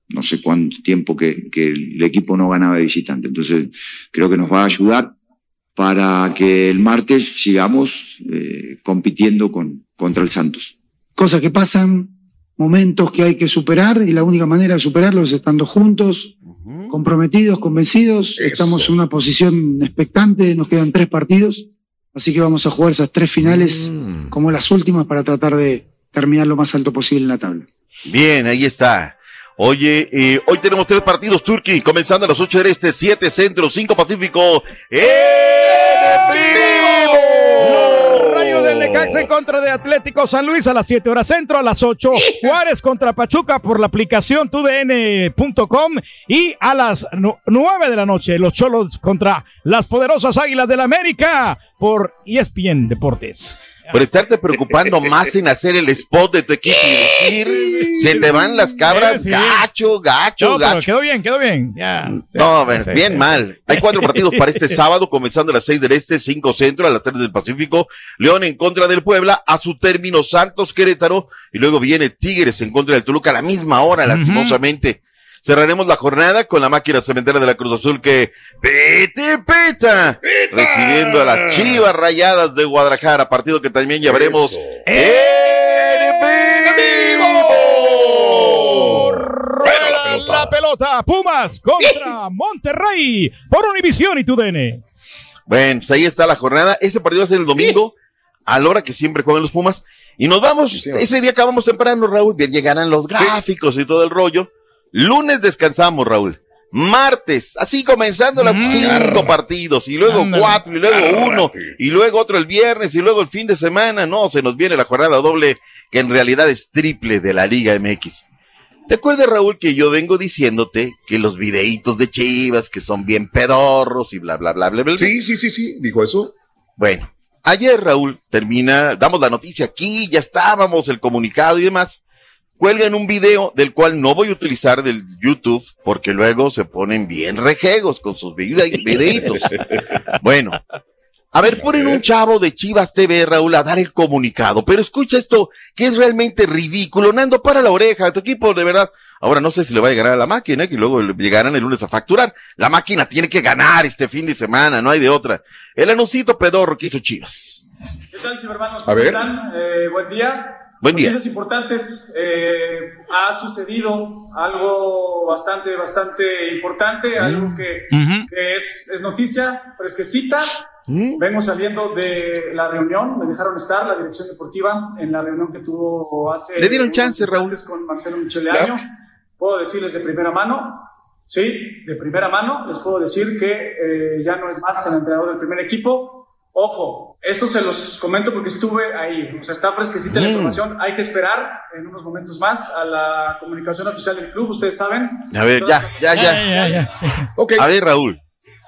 no sé cuánto tiempo que, que el equipo no ganaba de visitante. Entonces, creo que nos va a ayudar para que el martes sigamos eh, compitiendo con, contra el Santos. cosas que pasan, momentos que hay que superar y la única manera de superarlos es estando juntos, comprometidos, convencidos. Estamos en una posición expectante, nos quedan tres partidos, así que vamos a jugar esas tres finales como las últimas para tratar de terminar lo más alto posible en la tabla. Bien, ahí está. Oye, eh, hoy tenemos tres partidos, Turkey, comenzando a las 8 del Este, 7 Centro, 5 Pacífico. ¡En Rayo del Necaxa en contra de Atlético San Luis a las 7 horas centro, a las 8 Juárez contra Pachuca por la aplicación tudn.com y a las 9 de la noche los Cholos contra las poderosas Águilas del América por ESPN Deportes. Por estarte preocupando más en hacer el spot de tu equipo y decir, se te van las cabras, Sí. gacho, gacho, No, gacho. quedó bien, quedó bien. Ya. No, bueno, Sí, bien mal. Hay cuatro partidos para este *laughs* sábado, comenzando a las seis del Este, cinco Centro, a las tres del Pacífico. León en contra del Puebla, a su término Santos Querétaro, y luego viene Tigres en contra del Toluca a la misma hora, lastimosamente. Cerraremos la jornada con la máquina cementera de la Cruz Azul que pete peta, recibiendo a las Chivas Rayadas de Guadalajara, partido que también ya veremos. Rueda la pelota. Pumas contra Monterrey por Univisión y TUDN. Bueno, pues ahí está la jornada. Este partido va a ser el domingo, a la hora que siempre juegan los Pumas. Y nos vamos. Ese día acabamos temprano, Raúl. Bien, llegarán los gráficos y todo el rollo. Lunes descansamos, Raúl. martes, así comenzando los cinco partidos, y luego cuatro, y luego uno, y luego otro el viernes, y luego el fin de semana, no, se nos viene la jornada doble, que en realidad es triple de la Liga MX. ¿Te acuerdas, Raúl, que yo vengo diciéndote que los videitos de Chivas, que son bien pedorros y bla, bla, bla, bla, bla? Sí, sí, sí, sí, dijo eso. Bueno, ayer, Raúl, termina, damos la noticia aquí, ya estábamos, el comunicado y demás. Cuelgan un video del cual no voy a utilizar del YouTube porque luego se ponen bien rejegos con sus vide- *laughs* videitos. bueno, a ver, ponen un chavo de Chivas TV, Raúl, a dar el comunicado, pero escucha esto, que es realmente ridículo. Nando, para la oreja, tu equipo, de verdad. Ahora no sé si le va a llegar a la máquina, que luego le llegarán el lunes a facturar. La máquina tiene que ganar este fin de semana, no hay de otra. El anuncito pedorro que hizo Chivas. ¿Qué tal, chivermanos? A ver. ¿Cómo están? Eh, buen día. Buen día. Noticias importantes. Eh, ha sucedido algo bastante, bastante importante, algo que, que es, es noticia fresquecita. Vengo saliendo de la reunión, me dejaron estar la dirección deportiva en la reunión que tuvo hace. Le dieron chance, instantes Con Marcelo Micheleaño. Puedo decirles de primera mano, sí, de primera mano, les puedo decir que eh, ya no es más el entrenador del primer equipo. Ojo, esto se los comento porque estuve ahí, o sea, está fresquecita la información. Hay que esperar en unos momentos más a la comunicación oficial del club, ustedes saben. A ver, ya, ya, ya. A ver, Raúl.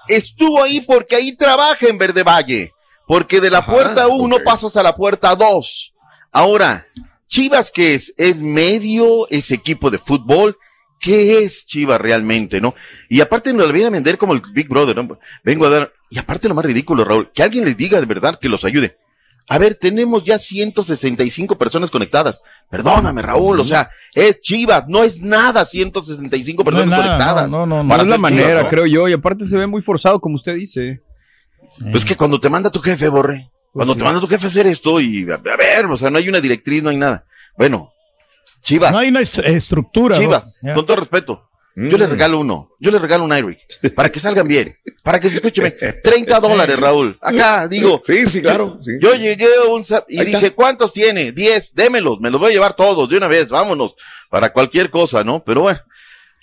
Estuvo ahí porque ahí trabaja en Verde Valle. Porque de la puerta 1 pasas a la puerta 2. Ahora, Chivas, ¿qué es? ¿Es medio? ¿Es equipo de fútbol? ¿Qué es Chivas realmente, no? Y aparte nos lo viene a vender como el Big Brother, ¿no? Vengo a dar, y aparte lo más ridículo, Raúl, que alguien les diga de verdad que los ayude. A ver, tenemos ya 165 personas conectadas. Perdóname, Raúl, o sea, es Chivas, no es nada 165 personas nada, conectadas. No, no, no, Para no es la Chivas, manera, ¿no? creo yo. Y aparte se ve muy forzado, como usted dice. Pues que cuando te manda tu jefe, Borre, cuando sí. te manda tu jefe a hacer esto y a, a ver, o sea, no hay una directriz, no hay nada. Bueno, Chivas. No hay una est- estructura. ¿no? Chivas, con todo respeto. Yo les regalo uno, yo les regalo un Iric, para que salgan bien, para que se escuchen bien. 30 dólares, Raúl. Acá, digo. Sí, sí, claro. sí, Yo sí. llegué a un sa- y Ahí dije, está. ¿cuántos tiene? 10, démelos, me los voy a llevar todos de una vez, vámonos, para cualquier cosa, ¿no? Pero bueno,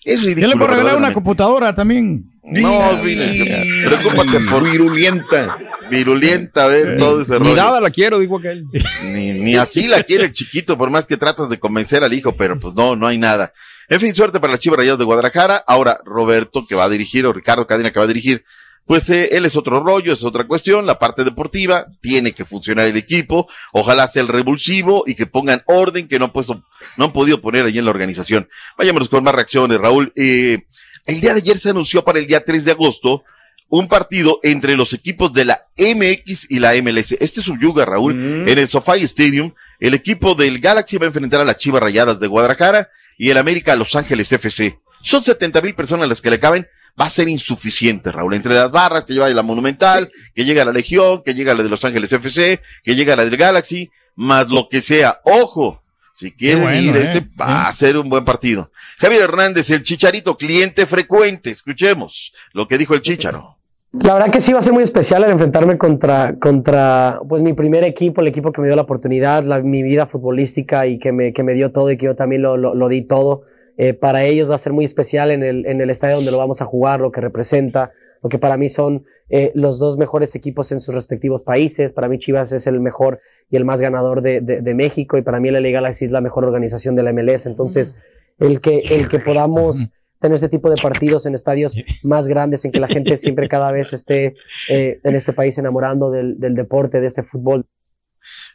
es Yo ridículo. le puedo regalar una computadora también. No, mire, preocúpate por virulenta. Virulenta, a ver, todo ese Ni rollo. nada la quiero, digo aquel. Ni, ni así la quiere el chiquito, por más que tratas de convencer al hijo, pero pues no, no hay nada. En fin, suerte para las Chivas Rayadas de Guadalajara. Ahora, Roberto, que va a dirigir, o Ricardo Cadena, que va a dirigir, pues eh, él es otro rollo, es otra cuestión. La parte deportiva, tiene que funcionar el equipo. Ojalá sea el revulsivo y que pongan orden que no han puesto, no han podido poner allí en la organización. Vayámonos con más reacciones, Raúl. Eh, el día de ayer se anunció para el día 3 de agosto un partido entre los equipos de la MX y la MLS. Este es un yuga, Raúl, en el SoFi Stadium. El equipo del Galaxy va a enfrentar a las Chivas Rayadas de Guadalajara y el América Los Ángeles FC. Son 70 mil personas las que le caben. Va a ser insuficiente, Raúl. Entre las barras que lleva la Monumental, que llega la Legión, que llega la de Los Ángeles FC, que llega la del Galaxy, más lo que sea. Ojo, si quieren bueno, ir, eh. ese va a ser un buen partido. Javier Hernández, el chicharito, cliente frecuente. Escuchemos lo que dijo el chicharo. La verdad que sí va a ser muy especial el enfrentarme contra, contra pues, mi primer equipo, el equipo que me dio la oportunidad, la- mi vida futbolística y que me, que me dio todo y que yo también lo, lo- lo di todo. Eh, para ellos va a ser muy especial en el, en el estadio donde lo vamos a jugar, lo que representa, lo que para mí son eh, los dos mejores equipos en sus respectivos países. Para mí Chivas es el mejor y el más ganador de, de- de México y para mí la Liga Galaxy es la mejor organización de la MLS. Entonces, el que, el que podamos tener este tipo de partidos en estadios *laughs* más grandes, en que la gente siempre cada vez esté eh, en este país enamorando del, del deporte, de este fútbol.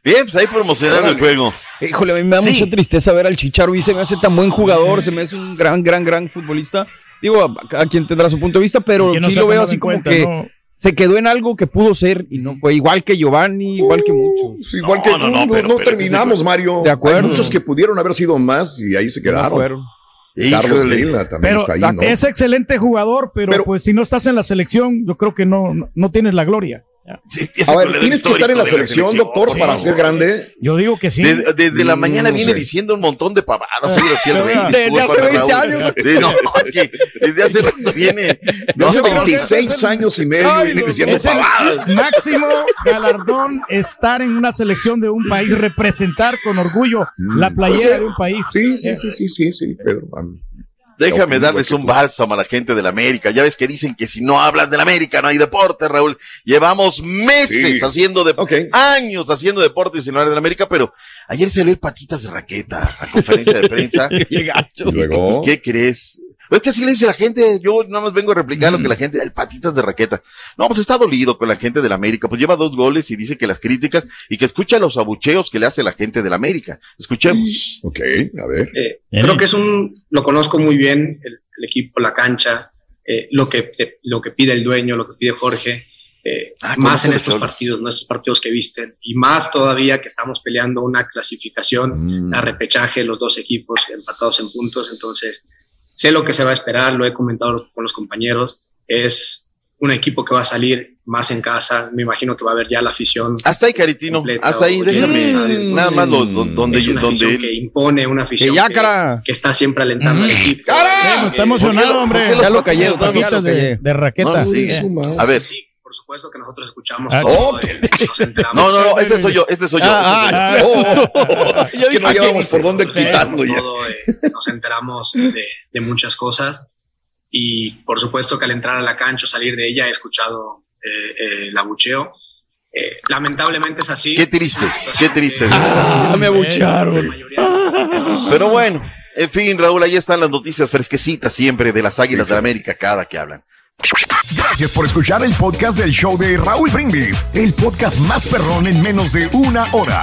Bien, pues ahí promocionando el juego. Híjole, a mí me da Sí. mucha tristeza ver al Chicharo y se me hace tan buen jugador, se me hace un gran, gran, gran futbolista. Digo, a, a quien tendrá su punto de vista, pero no sí lo veo así como cuenta, que ¿no? se quedó en algo que pudo ser y no fue igual que Giovanni, igual que muchos. Igual que no, no, no terminamos, Mario. De acuerdo. Hay muchos que pudieron haber sido más y ahí se quedaron. fueron. Carlos. Vela también Pero está ahí, ¿no? es excelente jugador, pero, pues si no estás en la selección, yo creo que no, no, no tienes la gloria. A ver, tienes que estar en la selección, doctor, para ser grande. Yo digo que sí. Desde, desde la Mm, mañana no viene sé. diciendo un montón de pavadas. Desde hace 20 Raúl. años. Sí, no, desde hace rato viene. De hace No, 26 años y medio Ay, viene no, diciendo pavadas. máximo galardón estar en una selección de un país, representar con orgullo la playera Pues de un país. Sí, sí, sí, sí, sí, sí, Pedro. Am- Déjame darles un bálsamo a la gente de la América. Ya ves que dicen que si no hablas de la América no hay deporte, Raúl. Llevamos meses Sí. haciendo de años haciendo deporte sin hablar de la América, pero ayer se el patitas de raqueta a conferencia de prensa. *laughs* Y luego. ¿Y ¿Qué crees? Es que así le dice la gente, yo nada más vengo a replicar lo que la gente, el patitas de raqueta. No, pues está dolido con la gente de la América, pues lleva dos goles y dice que las críticas y que escucha los abucheos que le hace la gente de la América. Escuchemos. *laughs* Ok, a ver. Eh, creo que es un, lo conozco muy bien, el, el equipo, la cancha, eh, lo, que te- lo que pide el dueño, lo que pide Jorge, eh, Ah, más en estos partidos, ¿no? estos partidos que visten, y más todavía que estamos peleando una clasificación, Mm. a repechaje, los dos equipos empatados en puntos, entonces sé lo que se va a esperar, lo he comentado con los compañeros, es un equipo que va a salir más en casa, me imagino que va a haber ya la afición. Hasta ahí, Caritino, completa, hasta ahí, déjame. Mm. Nada más lo- do- donde, es una donde afición él- que impone, una afición Que ya, que, cara. que está siempre alentando al equipo. Está Eh, emocionado, ¿por qué lo- hombre. Ya lo callé, no de, de raqueta. Sí. Sí. A ver. Sí, por supuesto que nosotros escuchamos Ah, todo. eh, nos enteramos. No, no, no, este soy yo, este soy yo. Ah, ah, *laughs* Es que no llevamos por dónde quitarlo ya. Todo, eh, nos enteramos de, de muchas cosas y por supuesto que al entrar a la cancha, salir de ella, he escuchado eh, eh, el abucheo. Eh, lamentablemente es así. Qué triste, qué triste. Ah, me abucharon. Pero bueno, en fin, Raúl, ahí están las noticias fresquecitas siempre de las Águilas de la América cada que hablan. Gracias por escuchar el podcast del show de Raúl Brindis, el podcast más perrón en menos de una hora.